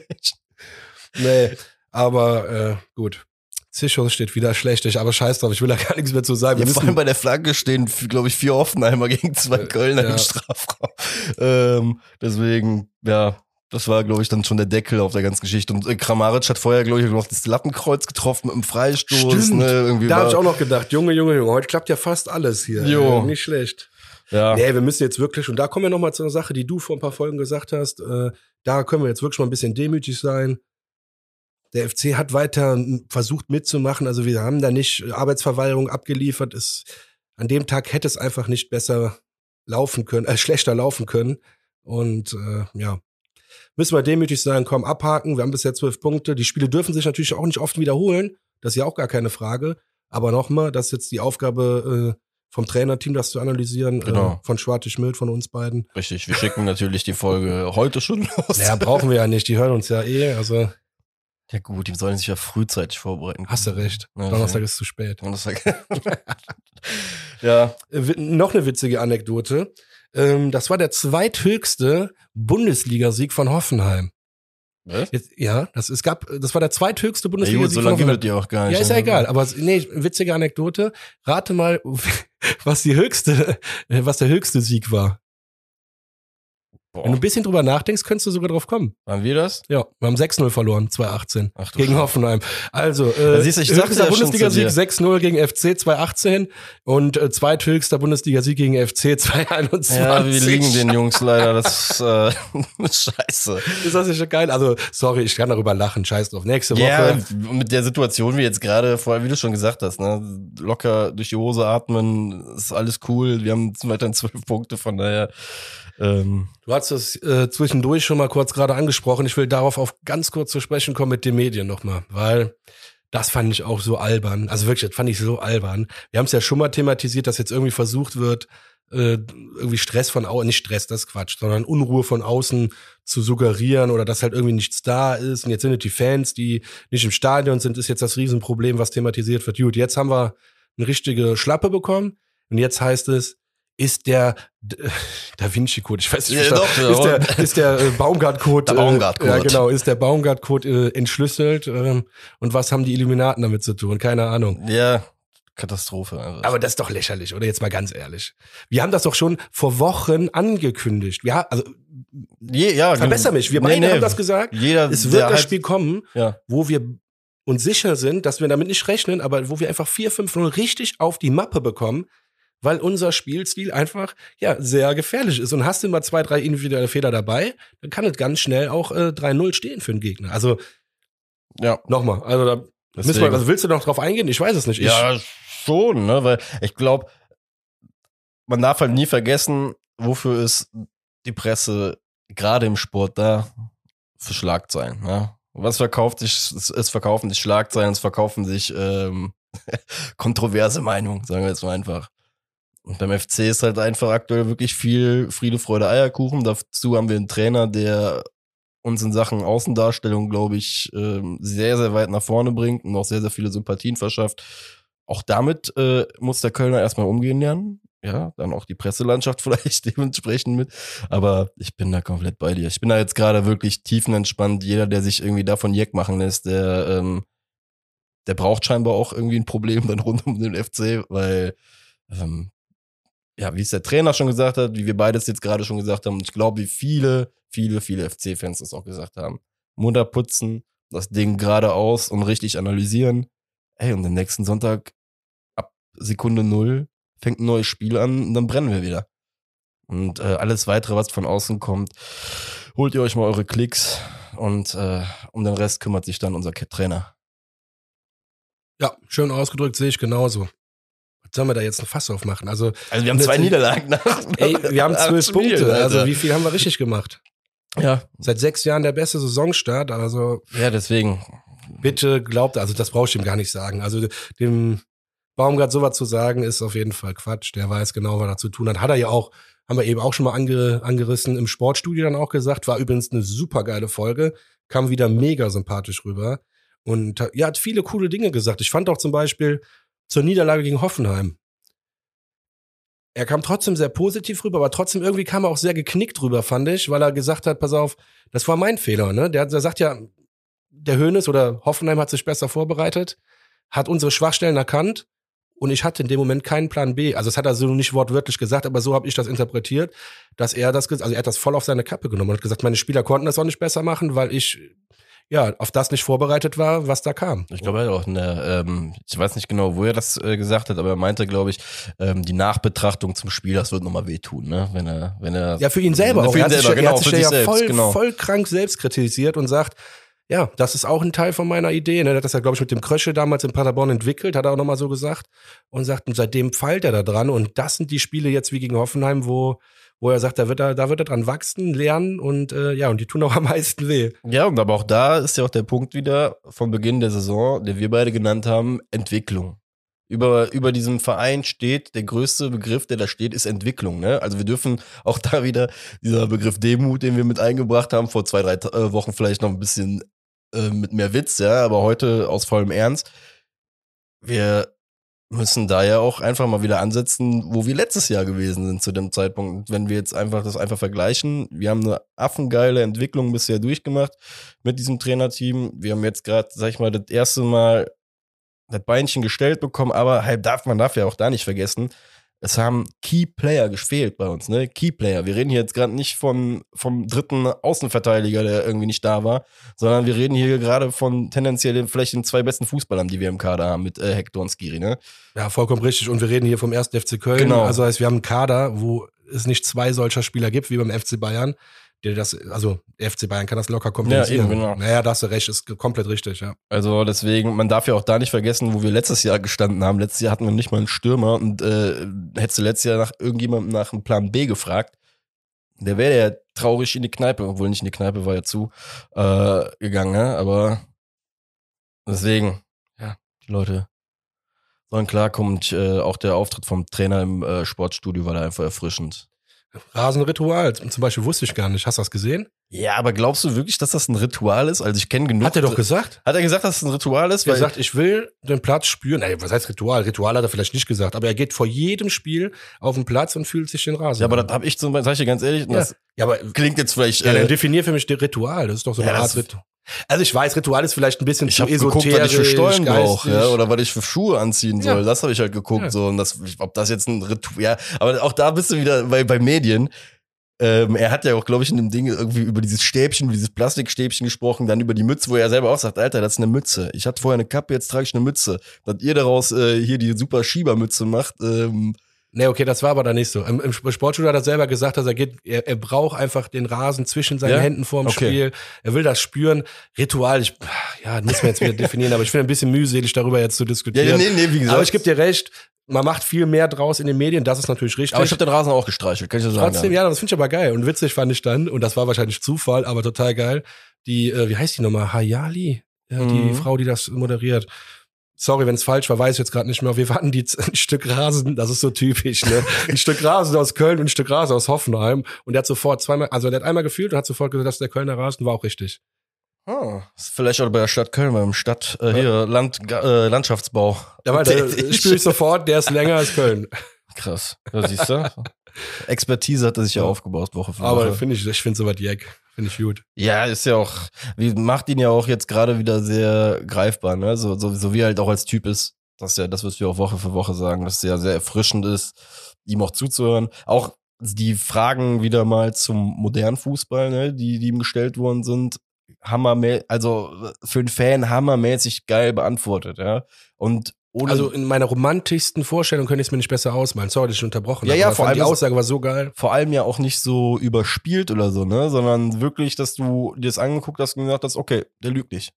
Nee, aber äh, gut. Zischos steht wieder schlecht, ich- aber scheiß drauf, ich will da gar nichts mehr zu sagen. Wir Ja, vor allem bei der Flanke stehen, glaube ich, vier Offenheimer gegen zwei Äh, Kölner ja. im Strafraum. Ähm, deswegen, ja, das war, glaube ich, dann schon der Deckel auf der ganzen Geschichte. Und äh, Kramaric hat vorher, glaube ich, noch das Lattenkreuz getroffen mit einem Freistoß. Stimmt. Ne, irgendwie da habe ich auch noch gedacht, Junge, Junge, Junge, heute klappt ja fast alles hier. Jo. Äh, nicht schlecht. ja, Nee, wir müssen jetzt wirklich, und da kommen wir nochmal zu einer Sache, die du vor ein paar Folgen gesagt hast, äh, da können wir jetzt wirklich mal ein bisschen demütig sein. Der FC hat weiter versucht mitzumachen, also wir haben da nicht Arbeitsverweigerung abgeliefert. Es, an dem Tag hätte es einfach nicht besser laufen können, äh, schlechter laufen können. Und äh, ja, müssen wir demütig sein, komm, abhaken. Wir haben bisher zwölf Punkte. Die Spiele dürfen sich natürlich auch nicht oft wiederholen. Das ist ja auch gar keine Frage. Aber nochmal, das ist jetzt die Aufgabe äh, vom Trainerteam, das zu analysieren, Genau. äh, von Schwartig-Mild, von uns beiden. richtig. Wir schicken natürlich die Folge heute schon los. Naja, brauchen wir ja nicht, die hören uns ja eh, also Ja gut, die sollen sich ja frühzeitig vorbereiten. hast du recht. Ja, Donnerstag ja. ist zu spät. War ja, Äh, noch eine witzige Anekdote. Ähm, das war der zweithöchste Bundesligasieg von Hoffenheim. was? Jetzt, ja, das, es gab, das war der zweithöchste Ja, Bundesligasieg gut, so lange gibt es die auch gar nicht. Ja, ist ja ne? egal, aber nee, witzige Anekdote. Rate mal, was die höchste, was der höchste Sieg war. Wenn du Boah, ein bisschen drüber nachdenkst, könntest du sogar drauf kommen. waren wir das? Ja, wir haben 6-0 verloren, 2018. Ach Gegen Scheiße. Hoffenheim. Also, äh, siehst du, ich höchster ja Bundesligasieg dir. 6-0 gegen FC 2018 und äh, zweithöchster Bundesligasieg gegen FC 2021. Ja, wir liegen den Jungs leider. Das ist äh, scheiße. Ist das nicht geil? Also, sorry, ich kann darüber lachen. Scheiß drauf. Nächste Woche. Ja, mit der Situation, wie jetzt gerade, vorher, wie du schon gesagt hast, ne, locker durch die Hose atmen, ist alles cool. Wir haben weiterhin zwölf Punkte, von daher. Ähm, Du hast es äh, zwischendurch schon mal kurz gerade angesprochen. Ich will darauf auf ganz kurz zu sprechen kommen mit den Medien nochmal, weil das fand ich auch so albern. Also wirklich, das fand ich so albern. Wir haben es ja schon mal thematisiert, dass jetzt irgendwie versucht wird, äh, irgendwie Stress von außen, nicht Stress, das Quatsch, sondern Unruhe von außen zu suggerieren oder dass halt irgendwie nichts da ist. Und jetzt sind es die Fans, die nicht im Stadion sind, ist jetzt das Riesenproblem, was thematisiert wird. Gut, jetzt haben wir eine richtige Schlappe bekommen und jetzt heißt es, ist der Da Vinci Code, ich weiß nicht, Ja, doch, ja, ist der, ist der äh, Baumgart Code, Der Baumgart-Code. Äh, ja, genau, ist der Baumgart Code äh, entschlüsselt ähm, und was haben die Illuminaten damit zu tun? Keine Ahnung. ja, Katastrophe. einfach. Aber das ist doch lächerlich, oder jetzt mal ganz ehrlich. Wir haben das doch schon vor Wochen angekündigt. Ha- also Je, ja, verbessere mich, wir beide nee. haben das gesagt. Jeder, Es wird das halt- Spiel kommen, Ja, wo wir uns sicher sind, dass wir damit nicht rechnen, aber wo wir einfach 4-5-0 richtig auf die Mappe bekommen, weil unser Spielstil einfach ja sehr gefährlich ist. Und hast du mal zwei, drei individuelle Fehler dabei, dann kann es ganz schnell auch äh, 3-0 stehen für den Gegner. Also ja. nochmal, also da müssen wir, Deswegen. also willst du noch drauf eingehen? Ich weiß es nicht. Ich, Ja, schon, ne? Weil ich glaube, man darf halt nie vergessen, wofür ist die Presse gerade im Sport da für Schlagzeilen. Ne? Was verkauft sich, es, es verkaufen sich Schlagzeilen, es verkaufen sich ähm, kontroverse Meinungen, sagen wir jetzt mal einfach. Und beim FC ist halt einfach aktuell wirklich viel Friede, Freude, Eierkuchen. Dazu haben wir einen Trainer, der uns in Sachen Außendarstellung, glaube ich, ähm, sehr, sehr weit nach vorne bringt und auch sehr, sehr viele Sympathien verschafft. Auch damit äh, muss der Kölner erstmal umgehen lernen. Ja, dann auch die Presselandschaft vielleicht dementsprechend mit. Aber ich bin da komplett bei dir. Ich bin da jetzt gerade wirklich tiefenentspannt. Jeder, der sich irgendwie davon Jeck machen lässt, der, ähm, der braucht scheinbar auch irgendwie ein Problem dann rund um den FC, weil, ähm, ja, wie es der Trainer schon gesagt hat, wie wir beides jetzt gerade schon gesagt haben, und ich glaube, wie viele, viele, viele FC-Fans das auch gesagt haben. Mutter putzen, das Ding geradeaus und richtig analysieren. Ey, und am nächsten Sonntag ab Sekunde null fängt ein neues Spiel an und dann brennen wir wieder. Und äh, alles weitere, was von außen kommt, holt ihr euch mal eure Klicks und äh, um den Rest kümmert sich dann unser Trainer. Ja, schön ausgedrückt, sehe ich genauso. Sollen wir da jetzt ein Fass aufmachen? Also, Also wir haben zwei Niederlagen nach. ey, wir haben zwölf Spielen, Punkte. Also Alter. wie viel haben wir richtig gemacht? Ja, Seit sechs Jahren der beste Saisonstart. Also ja, deswegen. bitte glaubt, also das brauche ich ihm gar nicht sagen. Also dem Baumgart sowas zu sagen, ist auf jeden Fall Quatsch. Der weiß genau, was er zu tun hat. Hat er ja auch, haben wir eben auch schon mal ange, angerissen, im Sportstudio dann auch gesagt. War übrigens eine super geile Folge. Kam wieder mega sympathisch rüber. Und äh, ja, hat viele coole Dinge gesagt. Ich fand auch zum Beispiel zur Niederlage gegen Hoffenheim. Er kam trotzdem sehr positiv rüber, aber trotzdem irgendwie kam er auch sehr geknickt rüber, fand ich, weil er gesagt hat, pass auf, das war mein Fehler, ne? Der, der sagt ja, der Hönes oder Hoffenheim hat sich besser vorbereitet, hat unsere Schwachstellen erkannt und ich hatte in dem Moment keinen Plan B. Also das hat er so nicht wortwörtlich gesagt, aber so habe ich das interpretiert, dass er das, also er hat das voll auf seine Kappe genommen und hat gesagt, meine Spieler konnten das auch nicht besser machen, weil ich ja auf das nicht vorbereitet war, was da kam. Ich glaube, er hat auch eine, ähm, ich weiß nicht genau, wo er das äh, gesagt hat, aber er meinte, glaube ich, ähm, die Nachbetrachtung zum Spiel, das wird nochmal wehtun, ne? Wenn er, wenn er. Ja, für ihn selber auch. für ihn sich, selber, ja- er genau, hat sich ja, selbst, voll, genau. voll krank selbst kritisiert und sagt, ja, das ist auch ein Teil von meiner Idee. Ne? Er hat das ja, glaube ich, mit dem Krösche damals in Paderborn entwickelt, hat er auch nochmal so gesagt. Und sagt, und seitdem feilt er da dran. Und das sind die Spiele jetzt wie gegen Hoffenheim, wo, wo er sagt, da wird er, da wird er dran wachsen, lernen und äh, ja, und die tun auch am meisten weh. Ja, und aber auch da ist ja auch der Punkt wieder von Beginn der Saison, den wir beide genannt haben, Entwicklung. Über, über diesem Verein steht, der größte Begriff, der da steht, ist Entwicklung. Ne? Also wir dürfen auch da wieder dieser Begriff Demut, den wir mit eingebracht haben, vor zwei, drei äh, Wochen vielleicht noch ein bisschen äh, mit mehr Witz, ja, aber heute aus vollem Ernst. Wir müssen da ja auch einfach mal wieder ansetzen, wo wir letztes Jahr gewesen sind zu dem Zeitpunkt. Wenn wir jetzt einfach das einfach vergleichen, wir haben eine affengeile Entwicklung bisher durchgemacht mit diesem Trainerteam. Wir haben jetzt gerade, sag ich mal, das erste Mal das Beinchen gestellt bekommen, aber halt darf man darf ja auch da nicht vergessen, es haben Key Player gefehlt bei uns, ne? Key Player. Wir reden hier jetzt gerade nicht von, vom dritten Außenverteidiger, der irgendwie nicht da war, sondern wir reden hier gerade von tendenziell den, vielleicht den zwei besten Fußballern, die wir im Kader haben, mit äh, Hector und Skiri, ne? Ja, vollkommen richtig. Und wir reden hier vom 1. FC Köln. Genau. Also heißt, wir haben einen Kader, wo es nicht zwei solcher Spieler gibt wie beim FC Bayern. Der das, also FC Bayern kann das locker kompensieren. Ja, eben, genau. Naja, da hast du recht, ist komplett richtig, ja. Also deswegen, man darf ja auch da nicht vergessen, wo wir letztes Jahr gestanden haben. Letztes Jahr hatten wir nicht mal einen Stürmer und äh, hättest du letztes Jahr nach irgendjemandem nach einem Plan B gefragt, der wäre ja traurig in die Kneipe, obwohl nicht in die Kneipe war ja zu, äh, gegangen, ne? Aber deswegen, ja, die Leute sollen klarkommen. Und, äh, auch der Auftritt vom Trainer im äh, Sportstudio war da einfach erfrischend. Rasenritual, zum Beispiel wusste ich gar nicht. Hast du das gesehen? Ja, aber glaubst du wirklich, dass das ein Ritual ist? Also ich kenne genug. Hat er doch gesagt. Hat er gesagt, dass es ein Ritual ist? Er sagt, ich will den Platz spüren. Ey, was heißt Ritual? Ritual hat er vielleicht nicht gesagt, aber er geht vor jedem Spiel auf den Platz und fühlt sich den Rasen. ja, aber das habe ich zum Beispiel, sag ich dir ganz ehrlich, ja. das ja, aber klingt jetzt vielleicht. ja, dann äh, definier für mich den Ritual. Das ist doch so Ja, eine das- Art Ritual. Also ich weiß, Ritual ist vielleicht ein bisschen ich zu habe geguckt, esoterisch, was ich für Stollen brauche, ja, oder was ich für Schuhe anziehen soll. Ja. Das habe ich halt geguckt, Ja. so und das, ob das jetzt ein Ritual, ja, aber auch da bist du wieder bei, bei Medien. Ähm, er hat ja auch, glaube ich, in dem Ding irgendwie über dieses Stäbchen, dieses Plastikstäbchen gesprochen, dann über die Mütze, wo er selber auch sagt, Alter, das ist eine Mütze. Ich hatte vorher eine Kappe, jetzt trage ich eine Mütze. Dass ihr daraus äh, hier die super Schiebermütze macht, ähm, Nee, okay, das war aber da nicht so. Im, im Sportstudio hat er selber gesagt, dass er geht, er, er braucht einfach den Rasen zwischen seinen Ja? Händen vorm Okay. Spiel. Er will das spüren. Ritual, ich, ja, muss man jetzt wieder definieren, aber ich finde ein bisschen mühselig, darüber jetzt zu diskutieren. ja, nee, nee, wie gesagt. aber ich gebe dir recht, man macht viel mehr draus in den Medien, das ist natürlich richtig. aber ich habe den Rasen auch gestreichelt, kann ich dir sagen. Trotzdem, ja, das finde ich aber geil. Und witzig fand ich dann, und das war wahrscheinlich Zufall, aber total geil, die, äh, wie heißt die nochmal? Hayali? Ja, die Mhm. Frau, die das moderiert. Sorry, wenn es falsch war, weiß ich jetzt gerade nicht mehr. Wir hatten die ein Stück Rasen, das ist so typisch, ne? Ein Stück Rasen aus Köln und ein Stück Rasen aus Hoffenheim. Und der hat sofort zweimal, also der hat einmal gefühlt und hat sofort gesagt, das ist der Kölner Rasen, war auch richtig. Ah, ist vielleicht auch bei der Stadt Köln, beim Stadt, äh, hier, Land, äh, Landschaftsbau. Ja, weil da tätig. spüre ich sofort, der ist länger als Köln. Krass. Ja, siehst du? Expertise hat er sich ja, aufgebaut, Woche für Aber Woche. finde ich, ich finde sowas Jack. Finde ich gut. Ja, ist ja auch, macht ihn ja auch jetzt gerade wieder sehr greifbar, ne? So, so, so wie er halt auch als Typ ist. Das ist ja, das du ja auch Woche für Woche sagen, dass es ja sehr erfrischend ist, ihm auch zuzuhören. Auch die Fragen wieder mal zum modernen Fußball, ne, die, die ihm gestellt worden sind, hammermäßig, also für einen Fan hammermäßig geil beantwortet, ja. Und ohne Also in meiner romantischsten Vorstellung könnte ich es mir nicht besser ausmalen. Sorry, dass ich unterbrochen Ja, ja, vor allem die Aussage war so geil. vor allem ja auch nicht so überspielt oder so, ne? Sondern wirklich, dass du dir das angeguckt hast und gesagt hast, okay, der lügt nicht.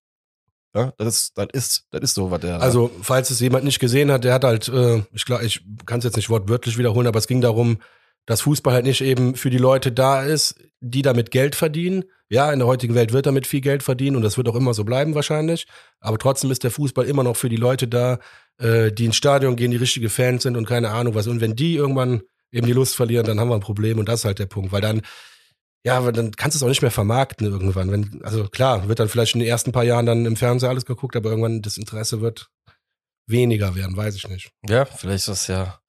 Ja, das ist, das ist, das ist so, was der. Also, falls es jemand nicht gesehen hat, der hat halt, äh, ich glaube, ich kann es jetzt nicht wortwörtlich wiederholen, aber es ging darum, dass Fußball halt nicht eben für die Leute da ist, die damit Geld verdienen. Ja, in der heutigen Welt wird damit viel Geld verdienen und das wird auch immer so bleiben wahrscheinlich. Aber trotzdem ist der Fußball immer noch für die Leute da, äh, die ins Stadion gehen, die richtige Fans sind und keine Ahnung was. Und wenn die irgendwann eben die Lust verlieren, dann haben wir ein Problem und das ist halt der Punkt, weil dann ja, dann kannst du es auch nicht mehr vermarkten irgendwann. Wenn, also klar, wird dann vielleicht in den ersten paar Jahren dann im Fernseher alles geguckt, aber irgendwann das Interesse wird weniger werden, weiß ich nicht. ja, vielleicht ist das ja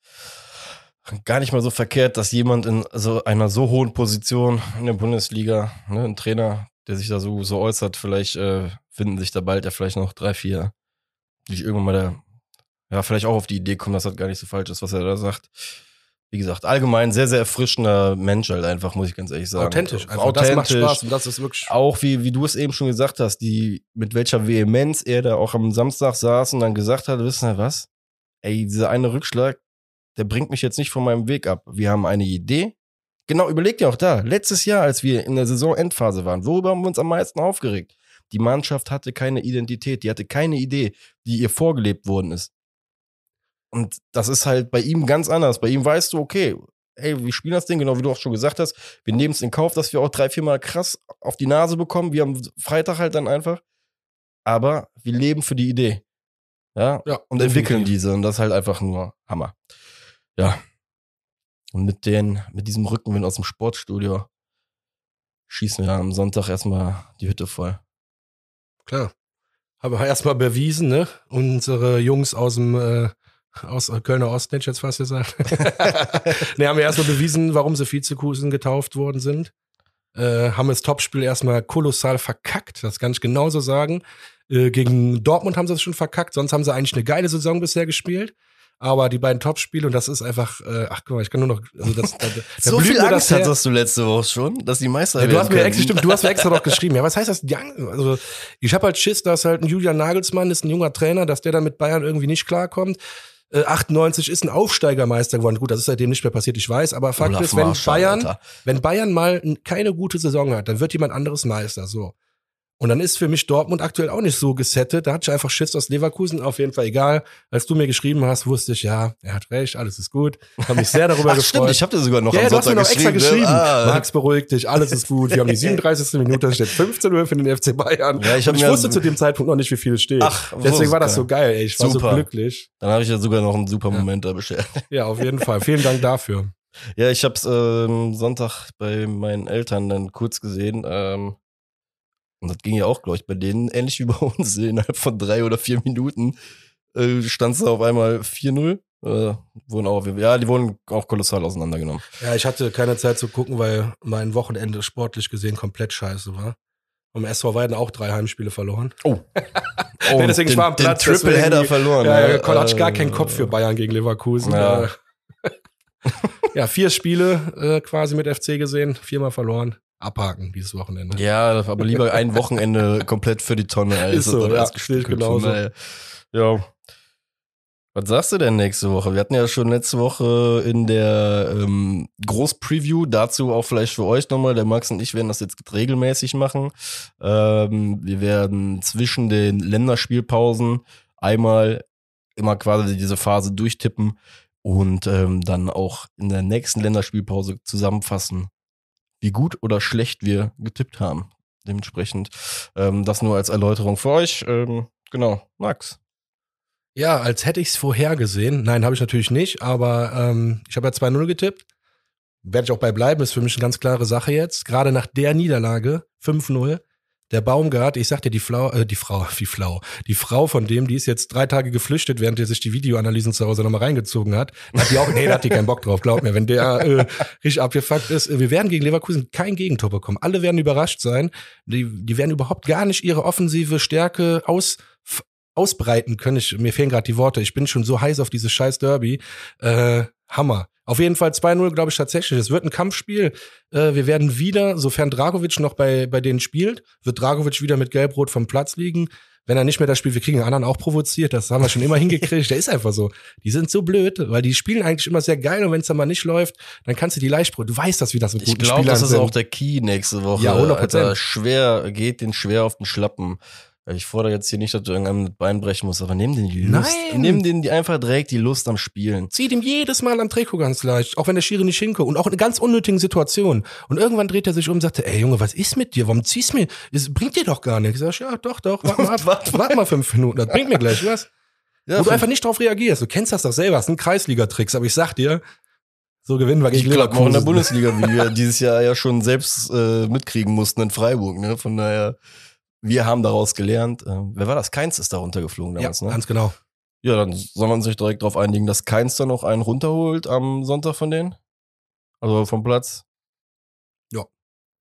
gar nicht mal so verkehrt, dass jemand in so einer so hohen Position in der Bundesliga, ne, ein Trainer, der sich da so, so äußert, vielleicht äh, finden sich da bald ja vielleicht noch drei, vier, die sich irgendwann mal da, ja, vielleicht auch auf die Idee kommen, dass das gar nicht so falsch ist, was er da sagt. Wie gesagt, allgemein sehr, sehr erfrischender Mensch halt einfach, muss ich ganz ehrlich sagen. Authentisch, einfach. Das macht Spaß und das ist wirklich. Auch wie, wie du es eben schon gesagt hast, die, mit welcher Vehemenz er da auch am Samstag saß und dann gesagt hat, wissen Sie was? Ey, dieser eine Rückschlag, der bringt mich jetzt nicht von meinem Weg ab. Wir haben eine Idee. Genau, überleg dir auch da. Letztes Jahr, als wir in der Saisonendphase waren, worüber haben wir uns am meisten aufgeregt? Die Mannschaft hatte keine Identität, die hatte keine Idee, die ihr vorgelebt worden ist. Und das ist halt bei ihm ganz anders. Bei ihm weißt du, okay, ey, wir spielen das Ding, genau wie du auch schon gesagt hast. Wir nehmen es in Kauf, dass wir auch drei, viermal krass auf die Nase bekommen. Wir haben Freitag halt dann einfach. Aber wir leben für die Idee. Ja. Ja, Und entwickeln diese. Und das ist halt einfach nur Hammer. Ja. Und mit den, mit diesem Rückenwind aus dem Sportstudio schießen wir am Sonntag erstmal die Hütte voll. Klar. Haben wir erstmal bewiesen, ne? Unsere Jungs aus dem äh, aus Kölner Osten, hätte ich jetzt fast gesagt. ne, haben wir erstmal bewiesen, warum sie Vizekusen getauft worden sind. Äh, haben das Topspiel erstmal kolossal verkackt, das kann ich genauso sagen. Äh, gegen Dortmund haben sie es schon verkackt, sonst haben sie eigentlich eine geile Saison bisher gespielt. Aber die beiden Topspiele und das ist einfach, äh, ach guck mal, ich kann nur noch, also das, da, da so viel Angst hattest du letzte Woche schon, dass die Meister Ja, du hast mir extra, stimmt, du hast mir extra noch geschrieben. Ja, was heißt das? Also ich habe halt Schiss, dass halt ein Julian Nagelsmann ist ein junger Trainer, dass der dann mit Bayern irgendwie nicht klarkommt. Äh, 98 ist ein Aufsteigermeister geworden. Gut, das ist seitdem nicht mehr passiert, ich weiß, aber Fakt Olaf ist, wenn Marschall, Bayern, Alter. wenn Bayern mal keine gute Saison hat, dann wird jemand anderes Meister, so. Und dann ist für mich Dortmund aktuell auch nicht so gesettet. Da hatte ich einfach Schiss aus Leverkusen, auf jeden Fall egal. Als du mir geschrieben hast, wusste ich, ja, er hat recht, alles ist gut. Habe mich sehr darüber Ach, gefreut. stimmt, ich habe dir sogar noch Ja, am Sonntag noch extra geschrieben. Ne? Ah. Max, beruhig dich, alles ist gut. Wir haben die 37. Minute, steht 15 Uhr für den FC Bayern. Ja, ich Und hab ich mir- wusste zu dem Zeitpunkt noch nicht, wie viel es steht. Ach, Deswegen war das so geil, ey. Ich war Super. so glücklich. Dann habe ich ja sogar noch einen super Moment da beschert. Ja, auf jeden Fall. Vielen Dank dafür. Ja, ich habe es ähm, Sonntag bei meinen Eltern dann kurz gesehen. Ähm, und das ging ja auch, glaube ich, bei denen ähnlich wie bei uns. Innerhalb von drei oder vier Minuten äh, stand es auf einmal 4-0. Äh, wurden auch, ja, die wurden auch kolossal auseinandergenommen. Ja, ich hatte keine Zeit zu gucken, weil mein Wochenende sportlich gesehen komplett scheiße war. Am SV Weiden auch drei Heimspiele verloren. Oh. Ja, deswegen, ich den, war am Platz, Den Triple Header deswegen- verloren. Ja, ne? ja, Koll hatte ich gar Äh, keinen Kopf für Bayern gegen Leverkusen. Ja. Äh, ja, vier Spiele äh, quasi mit FC gesehen, viermal verloren. Abhaken dieses Wochenende. Ja, aber lieber ein Wochenende komplett für die Tonne, als Ist so, ja, gestückelt. genauso. Ja. Was sagst du denn nächste Woche? Wir hatten ja schon letzte Woche in der ähm, Groß-Preview, dazu auch vielleicht für euch nochmal, der Max und ich werden das jetzt regelmäßig machen. Ähm, wir werden zwischen den Länderspielpausen einmal immer quasi diese Phase durchtippen und ähm, dann auch in der nächsten Länderspielpause zusammenfassen, wie gut oder schlecht wir getippt haben. Dementsprechend ähm, das nur als Erläuterung für euch. Ähm, genau, Max. Ja, als hätte ich es vorhergesehen. Nein, habe ich natürlich nicht, aber ähm, ich habe ja 2-0 getippt. Werde ich auch bei bleiben, ist für mich eine ganz klare Sache jetzt. Gerade nach der Niederlage, 5-0, der Baumgart, ich sag dir, die Frau, äh, die Frau, wie Flau, die Frau von dem, die ist jetzt drei Tage geflüchtet, während er sich die Videoanalysen zu Hause nochmal reingezogen hat. Hat die auch, nee, da hat die keinen Bock drauf, glaub mir. Wenn der äh, richtig abgefuckt ist, wir werden gegen Leverkusen kein Gegentor bekommen. Alle werden überrascht sein. Die, die werden überhaupt gar nicht ihre offensive Stärke aus, ausbreiten können. Ich, mir fehlen gerade die Worte. Ich bin schon so heiß auf dieses scheiß Derby. Äh, Hammer. Auf jeden Fall 2-0, glaube ich, tatsächlich. Es wird ein Kampfspiel. Äh, wir werden wieder, sofern Dragovic noch bei, bei denen spielt, wird Dragovic wieder mit Gelb-Rot vom Platz liegen. Wenn er nicht mehr das spielt, wir kriegen den anderen auch provoziert. Das haben wir schon immer hingekriegt. Der ist einfach so. Die sind so blöd, weil die spielen eigentlich immer sehr geil und wenn es dann mal nicht läuft, dann kannst du die leicht, du weißt das, wie das mit Ich glaube, das ist auch der Key nächste Woche. Ja, 100%. Alter, schwer, geht den schwer auf den Schlappen. Ich fordere jetzt hier nicht, dass du irgendeinem das Bein brechen musst, aber nimm den die Lust. Nein. Nimm den die einfach direkt die Lust am Spielen. zieht ihm jedes Mal am Trikot ganz leicht, auch wenn der Schiri nicht hinkommt und auch in ganz unnötigen Situationen. Und irgendwann dreht er sich um und sagt, ey Junge, was ist mit dir? Warum ziehst du mir? Das bringt dir doch gar nichts. Ich sag, ja, doch, doch, warte mal ab, Warte warte mal fünf Minuten, das bringt mir gleich was. Ja, Wo du einfach nicht drauf reagierst. Du kennst das doch selber, das sind Kreisliga-Tricks, aber ich sag dir, so gewinnen wir ich gegen glaube auch in der. Bundesliga, wie wir dieses Jahr ja schon selbst äh, mitkriegen mussten in Freiburg. Ne? Von daher, wir haben daraus gelernt. Äh, wer war das? Keins ist da runtergeflogen Ja, damals, ne? ganz genau. Ja, dann soll man sich direkt darauf einigen, dass Keins dann noch einen runterholt am Sonntag von denen. Also vom Platz. Ja.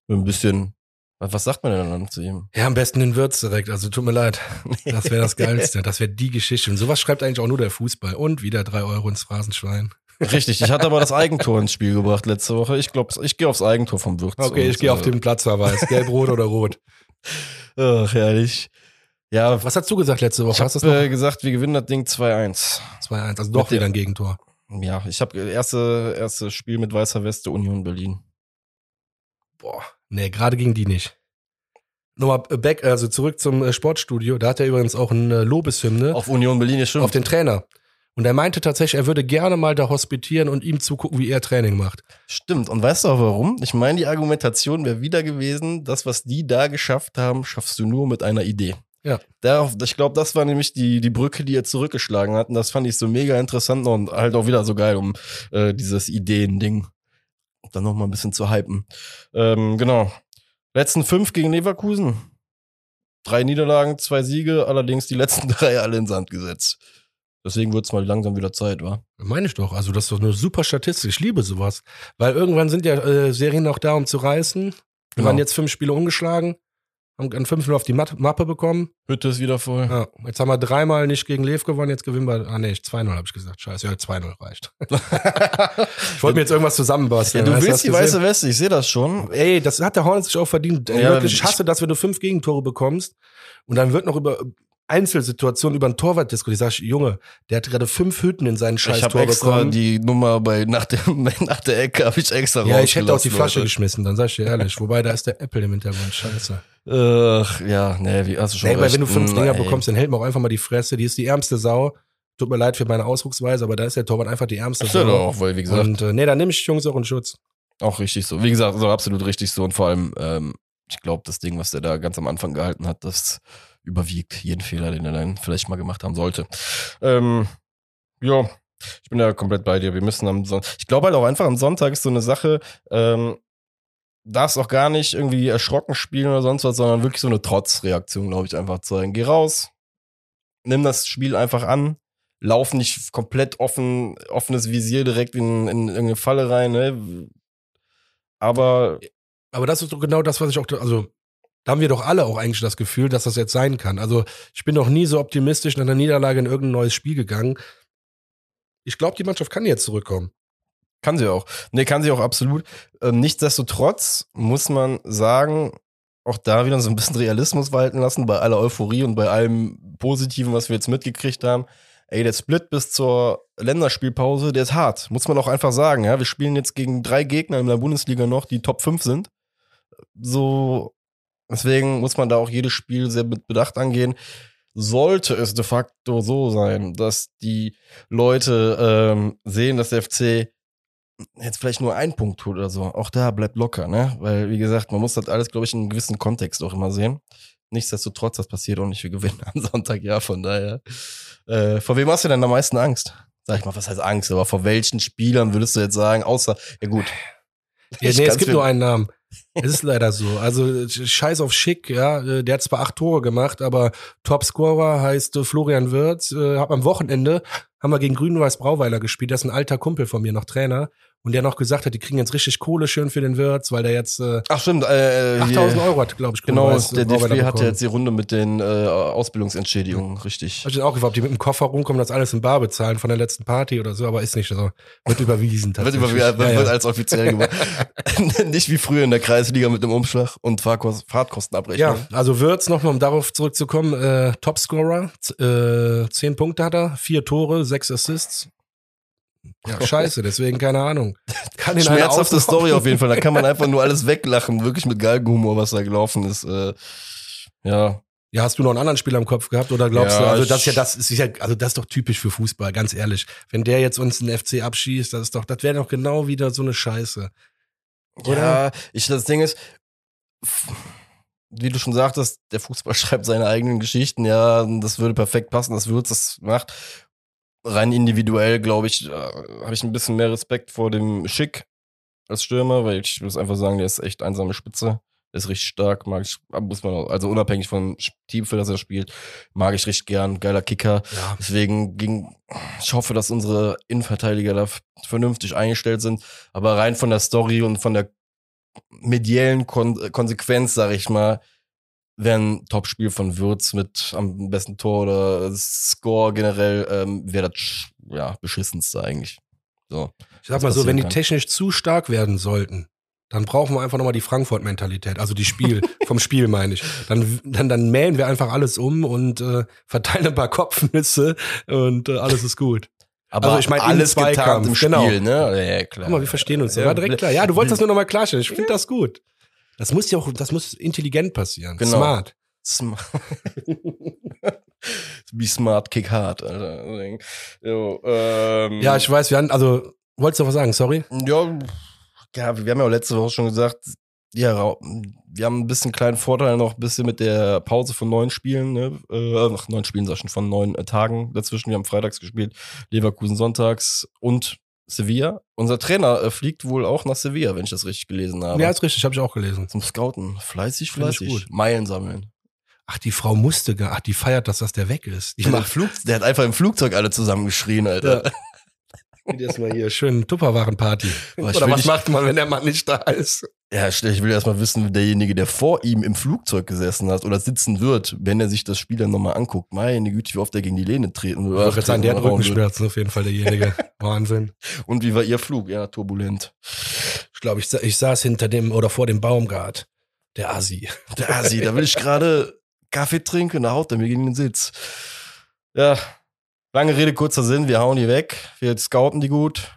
Ein bisschen. Was sagt man denn dann zu ihm? Ja, am besten in Würz direkt, also tut mir leid. Das wäre das Geilste. Das wäre die Geschichte. Und sowas schreibt eigentlich auch nur der Fußball. Und wieder drei Euro ins Phrasenschwein. Richtig, ich hatte aber das Eigentor ins Spiel gebracht letzte Woche. Ich glaube, ich gehe aufs Eigentor vom Würz. Okay, ich gehe auf äh, den Platzverweis. Gelb, rot oder rot. Ach, herrlich. Ja, Was hast du gesagt letzte Woche? ich Hast du habe äh, gesagt, wir gewinnen das Ding 2-1. noch? 2-1. Also doch wieder ein Gegentor. Ja, ich habe erste erstes Spiel mit weißer Weste Union Berlin. Boah. Nee, gerade gegen die nicht. Nochmal back, also zurück zum äh, Sportstudio. Da hat er übrigens auch eine Lobeshymne Auf Union Berlin ist schon. auf den Trainer. Und er meinte tatsächlich, er würde gerne mal da hospitieren und ihm zugucken, wie er Training macht. Stimmt. Und weißt du auch warum? Ich meine, die Argumentation wäre wieder gewesen, das, was die da geschafft haben, schaffst du nur mit einer Idee. Ja. Darauf, ich glaube, das war nämlich die, die Brücke, die er zurückgeschlagen hat. Und das fand ich so mega interessant und halt auch wieder so geil, um äh, dieses Ideen-Ding dann noch mal ein bisschen zu hypen. Ähm, genau. Letzten fünf gegen Leverkusen. Drei Niederlagen, zwei Siege, allerdings die letzten drei alle in Sand gesetzt. Deswegen wird's mal langsam wieder Zeit, wa? Meine ich doch. Also das ist doch eine super Statistik. Ich liebe sowas. Weil irgendwann sind ja äh, Serien auch da, um zu reißen. Wir Genau. waren jetzt fünf Spiele ungeschlagen, haben an fünf auf die Mat Mappe bekommen. Hütte ist wieder voll. Ja, jetzt haben wir dreimal nicht gegen Lev gewonnen, jetzt gewinnen wir. Ah nee, 2-0 habe ich gesagt. Scheiße, ja, 2-0 reicht. ich wollte mir jetzt irgendwas Ja, zusammenbasteln. du Hast willst die weiße Weste, ich sehe das schon. Ey, das hat der Hornet sich auch verdient. Ey, Ja, wirklich, ich ich- hasse das, wenn du fünf Gegentore bekommst und dann wird noch über Einzelsituationen über einen Torwart diskutiert. Sag ich, Junge, der hat gerade fünf Hüten in seinen scheiß ich habe extra bekommen. die Nummer bei nach der, nach der Ecke habe ich extra ja, ich hätte auch die Flasche Leute. geschmissen, dann sag ich dir ehrlich. Wobei, da ist der Apple im Hintergrund. Scheiße. Ach, ja, nee, wie hast du schon Nee, weil recht. wenn du fünf Mm, Dinger ey. bekommst, dann hält man auch einfach mal die Fresse. Die ist die ärmste Sau. Tut mir leid für meine Ausdrucksweise, aber da ist der Torwart einfach die ärmste Ist ja doch Sau. auch, weil wie gesagt, Und äh, nee, da nehme ich Jungs auch in Schutz. auch richtig so. Wie gesagt, so absolut richtig so und vor allem, ähm, ich glaube, das Ding, was der da ganz am Anfang gehalten hat, das überwiegt jeden Fehler, den er dann vielleicht mal gemacht haben sollte. Ähm, ja, ich bin da komplett bei dir. Wir müssen am Sonntag. Ich glaube halt auch einfach am Sonntag ist so eine Sache, ähm, darfst auch gar nicht irgendwie erschrocken spielen oder sonst was, sondern wirklich so eine Trotzreaktion, glaube ich, einfach zeigen. Geh raus, nimm das Spiel einfach an, lauf nicht komplett offen, offenes Visier direkt in, in irgendeine Falle rein, ne? Aber Aber das ist doch genau das, was ich auch, also da haben wir doch alle auch eigentlich das Gefühl, dass das jetzt sein kann. Also ich bin noch nie so optimistisch nach einer Niederlage in irgendein neues Spiel gegangen. Ich glaube, die Mannschaft kann jetzt zurückkommen. Kann sie auch. Nee, kann sie auch absolut. Ähm, nichtsdestotrotz muss man sagen, auch da wieder so ein bisschen Realismus walten lassen, bei aller Euphorie und bei allem Positiven, was wir jetzt mitgekriegt haben. Ey, der Split bis zur Länderspielpause, der ist hart. Muss man auch einfach sagen. Ja, wir spielen jetzt gegen drei Gegner in der Bundesliga noch, die Top 5 sind. So, deswegen muss man da auch jedes Spiel sehr mit Bedacht angehen. Sollte es de facto so sein, dass die Leute ähm, sehen, dass der FC jetzt vielleicht nur einen Punkt tut oder so, auch da bleibt locker, ne? Weil, wie gesagt, man muss das alles, glaube ich, in einem gewissen Kontext auch immer sehen. Nichtsdestotrotz, das passiert auch nicht, wir gewinnen am Sonntag, ja, von daher. Äh, vor wem hast du denn am meisten Angst? Sag ich mal, was heißt Angst? Aber vor welchen Spielern würdest du jetzt sagen, außer, ja gut. Ja, nee, es gibt nur einen Namen. Es ist leider so. Also scheiß auf Schick, ja. Äh, der hat zwar acht Tore gemacht, aber Topscorer heißt äh, Florian Wirtz. Äh, hab am Wochenende haben wir gegen Grün-Weiß Brauweiler gespielt. Das ist ein alter Kumpel von mir, noch Trainer und der noch gesagt hat, die kriegen jetzt richtig Kohle schön für den Wirtz, weil der jetzt äh, Ach stimmt, äh, 8000 Euro hat, glaube ich. Genau, der DFB hatte jetzt die Runde mit den äh, Ausbildungsentschädigungen, ja. richtig. Hab ich auch gefragt, ob die mit dem Koffer rumkommen, das alles in Bar bezahlen von der letzten Party oder so, aber ist nicht so. Wird überwiesen tatsächlich. wird, überwiesen, wird, ja, wird als offiziell gemacht. nicht wie früher in der Kreisliga mit dem Umschlag und Fahrkost, Fahrtkostenabrechnung. Ja, also Wirtz, nochmal um darauf zurückzukommen, äh, Topscorer, äh, zehn Punkte hat er, vier Tore, sechs Assists, ja, scheiße, deswegen keine Ahnung. Kann Schmerzhafte Story auf jeden Fall. Da kann man einfach nur alles weglachen. Wirklich mit Galgenhumor, was da gelaufen ist. Äh, ja. Ja, hast du noch einen anderen Spieler im Kopf gehabt oder glaubst ja, du, also das ist ja, das ist ja, also das ist doch typisch für Fußball, ganz ehrlich. Wenn der jetzt uns einen FC abschießt, das ist doch, das wäre doch genau wieder so eine Scheiße. Oder? Ja, ich, das Ding ist, wie du schon sagtest, der Fußball schreibt seine eigenen Geschichten, ja, das würde perfekt passen, dass Würz das macht rein individuell, glaube ich, äh, habe ich ein bisschen mehr Respekt vor dem Schick als Stürmer, weil ich muss einfach sagen, der ist echt einsame Spitze. Der ist richtig stark, mag ich, muss man, auch, also unabhängig vom Team, für das er spielt, mag ich richtig gern, geiler Kicker. Ja. Deswegen ging, ich hoffe, dass unsere Innenverteidiger da vernünftig eingestellt sind, aber rein von der Story und von der mediellen Kon Konsequenz, sag ich mal, wäre ein Top-Spiel von Würz mit am besten Tor oder Score generell, ähm, wäre das ja beschissenste eigentlich. So. Ich sag mal so, wenn die technisch zu stark werden sollten, dann brauchen wir einfach nochmal die Frankfurt-Mentalität, also die Spiel, vom Spiel meine ich. Dann, dann, dann mähen wir einfach alles um und äh, verteilen ein paar Kopfnüsse und äh, alles ist gut. Aber also ich meine alles getan im genau. Spiel, genau. ne? Ja, klar. Guck mal, wir verstehen uns. Ja, ja direkt klar. Ja, du wolltest das nur nochmal klarstellen. Ich finde das gut. Das muss ja auch, das muss intelligent passieren. Genau. Smart. Smart. Be smart, kick hard, Alter. Jo, ähm, ja, ich weiß, wir haben, also, wolltest du was sagen, sorry? Ja, ja, wir haben ja auch letzte Woche schon gesagt, ja, wir haben ein bisschen kleinen Vorteil noch ein bisschen mit der Pause von neun Spielen, ne? Äh, nach neun Spielen, sag ich schon, von neun äh, Tagen dazwischen. Wir haben freitags gespielt, Leverkusen sonntags und Sevilla. Unser Trainer äh, fliegt wohl auch nach Sevilla, wenn ich das richtig gelesen habe. Ja, ist richtig, habe ich auch gelesen. Zum Scouten. Fleißig, fleißig. Meilen sammeln. Ach, die Frau musste gar, ach, die feiert, dass das der weg ist. Die der, macht Flug, der hat einfach im Flugzeug alle zusammengeschrien, Alter. Ja. Erstmal hier schön Tupperwarenparty. Oder was macht man, wenn der Mann nicht da ist? Ja, ich will erstmal wissen, derjenige, der vor ihm im Flugzeug gesessen hat oder sitzen wird, wenn er sich das Spiel dann nochmal anguckt, meine Güte, wie oft er gegen die Lehne treten würde. Ich würde sagen, der hat Rückenschmerzen auf jeden Fall, derjenige. Wahnsinn. Und wie war Ihr Flug? Ja, turbulent. Ich glaube, ich, ich saß hinter dem oder vor dem Baumgart. Der Asi. Der Asi, da will ich gerade Kaffee trinken, da haut er mir gegen den Sitz. Ja, lange Rede, kurzer Sinn, wir hauen die weg, wir scouten die gut,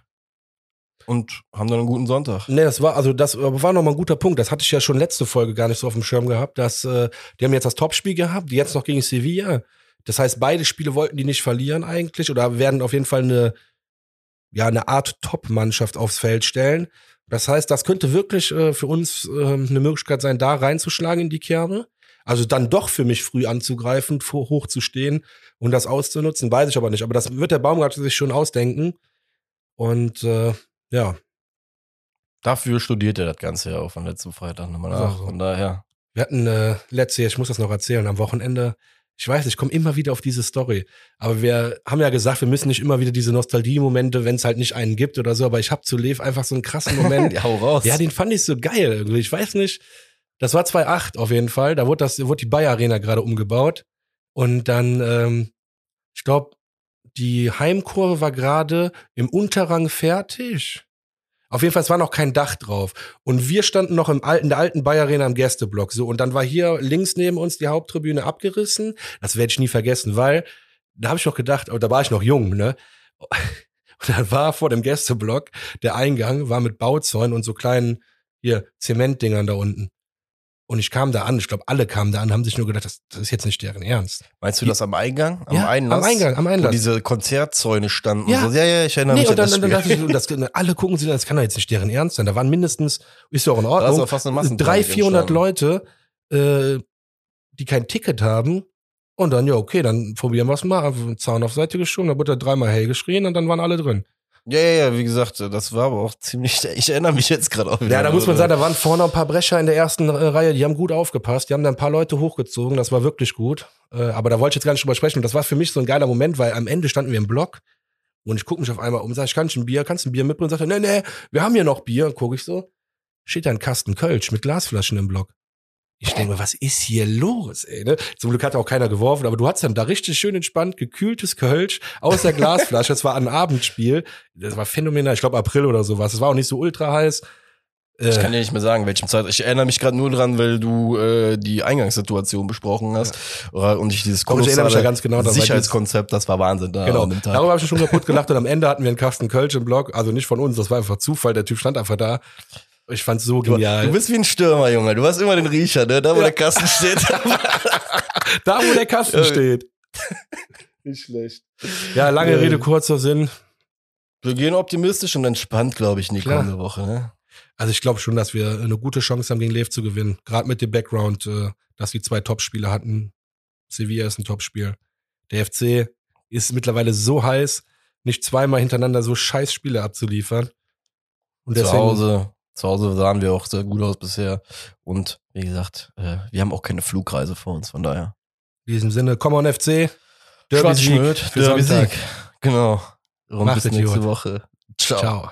und haben dann einen guten Sonntag. Nee, das war, also das war nochmal ein guter Punkt. Das hatte ich ja schon letzte Folge gar nicht so auf dem Schirm gehabt, dass äh, die haben jetzt das Topspiel gehabt, jetzt noch gegen Sevilla. Das heißt, beide Spiele wollten die nicht verlieren eigentlich oder werden auf jeden Fall eine, ja, eine Art Top-Mannschaft aufs Feld stellen. Das heißt, das könnte wirklich äh, für uns äh, eine Möglichkeit sein, da reinzuschlagen in die Kerbe. Also dann doch für mich früh anzugreifen, hoch zu stehen und das auszunutzen, weiß ich aber nicht. Aber das wird der Baumgart sich schon ausdenken. Und äh, ja. Dafür studiert er das Ganze ja auch von letzten Freitag nochmal nach. Von daher. Wir hatten äh, letzte, ich muss das noch erzählen, am Wochenende. Ich weiß, ich komme immer wieder auf diese Story. Aber wir haben ja gesagt, wir müssen nicht immer wieder diese Nostalgie-Momente, wenn es halt nicht einen gibt oder so. Aber ich habe zu Lev einfach so einen krassen Moment. ja, hau raus. Ja, den fand ich so geil irgendwie. Ich weiß nicht. Das war 2008 auf jeden Fall. Da wurde das, wurde die Bayer Arena gerade umgebaut. Und dann, ähm, ich glaube, die Heimkurve war gerade im Unterrang fertig. Auf jeden Fall, es war noch kein Dach drauf. Und wir standen noch im alten, der alten Bayer Arena im Gästeblock. So, und dann war hier links neben uns die Haupttribüne abgerissen. Das werde ich nie vergessen, weil da habe ich noch gedacht, oh, da war ich noch jung, ne? Und dann war vor dem Gästeblock der Eingang, war mit Bauzäunen und so kleinen hier Zementdingern da unten. Und ich kam da an, ich glaube, alle kamen da an, haben sich nur gedacht, das, das ist jetzt nicht deren Ernst. Meinst du das am Eingang? Am ja, Einlass? Am Eingang, am Einlass. Wo diese Konzertzäune standen. Ja, so. ja, ja, ich erinnere nee, mich und dann, an das, dann dachte ich, das, alle gucken sich das kann doch jetzt nicht deren Ernst sein. Da waren mindestens, ist ja auch in Ordnung, da fast eine 300, 400 Leute, äh, die kein Ticket haben. Und dann, ja, okay, dann probieren wir es mal. Zahn auf Seite geschoben, dann wurde er dreimal hell geschrien und dann waren alle drin. Ja, ja, ja, wie gesagt, das war aber auch ziemlich, ich erinnere mich jetzt gerade auch wieder. Ja, da muss man sagen, da waren vorne ein paar Brecher in der ersten äh, Reihe, die haben gut aufgepasst, die haben da ein paar Leute hochgezogen, das war wirklich gut. Äh, aber da wollte ich jetzt gar nicht drüber sprechen. Und das war für mich so ein geiler Moment, weil am Ende standen wir im Block und ich gucke mich auf einmal um, sag ich, kann ich ein Bier, kannst du ein Bier mitbringen? Und sagt er, nee, nee, wir haben hier noch Bier. Und gucke ich so, steht da ein Kasten Kölsch mit Glasflaschen im Block. Ich denke mir, was ist hier los, ey? Ne? Zum Glück hat auch keiner geworfen, aber du hattest dann da richtig schön entspannt gekühltes Kölsch aus der Glasflasche. Das war ein Abendspiel. Das war phänomenal. Ich glaube April oder sowas. Es war auch nicht so ultra heiß. Ich kann dir nicht mehr sagen, welchem Zeit. Ich erinnere mich gerade nur dran, weil du äh, die Eingangssituation besprochen hast ja. und ich dieses Komm, ich erinnere mich ja ganz genau Sicherheitskonzept, das war Wahnsinn da genau. Darüber habe ich schon kaputt gelacht und am Ende hatten wir einen Kasten Kölsch im Blog, also nicht von uns, das war einfach Zufall, der Typ stand einfach da. Ich fand's so genial. Du bist wie ein Stürmer, Junge. Du hast immer den Riecher, ne? Da, wo ja. der Kasten steht. da, wo der Kasten steht. Nicht schlecht. Ja, lange ja. Rede, kurzer Sinn. Wir gehen optimistisch und entspannt, glaube ich, in die Klar. kommende Woche, ne? Also ich glaube schon, dass wir eine gute Chance haben, gegen Lev zu gewinnen. Gerade mit dem Background, äh, dass die zwei Topspiele hatten. Sevilla ist ein Topspiel. Der FC ist mittlerweile so heiß, nicht zweimal hintereinander so scheiß Spiele abzuliefern. Und deswegen, zu Hause, zu Hause sahen wir auch sehr gut aus bisher. Und wie gesagt, äh, wir haben auch keine Flugreise vor uns, von daher. In diesem Sinne, komm on FC. Derby-Sieg für Derby Sonntag. Genau. Und Macht bis nächste gut. Woche. Ciao. Ciao.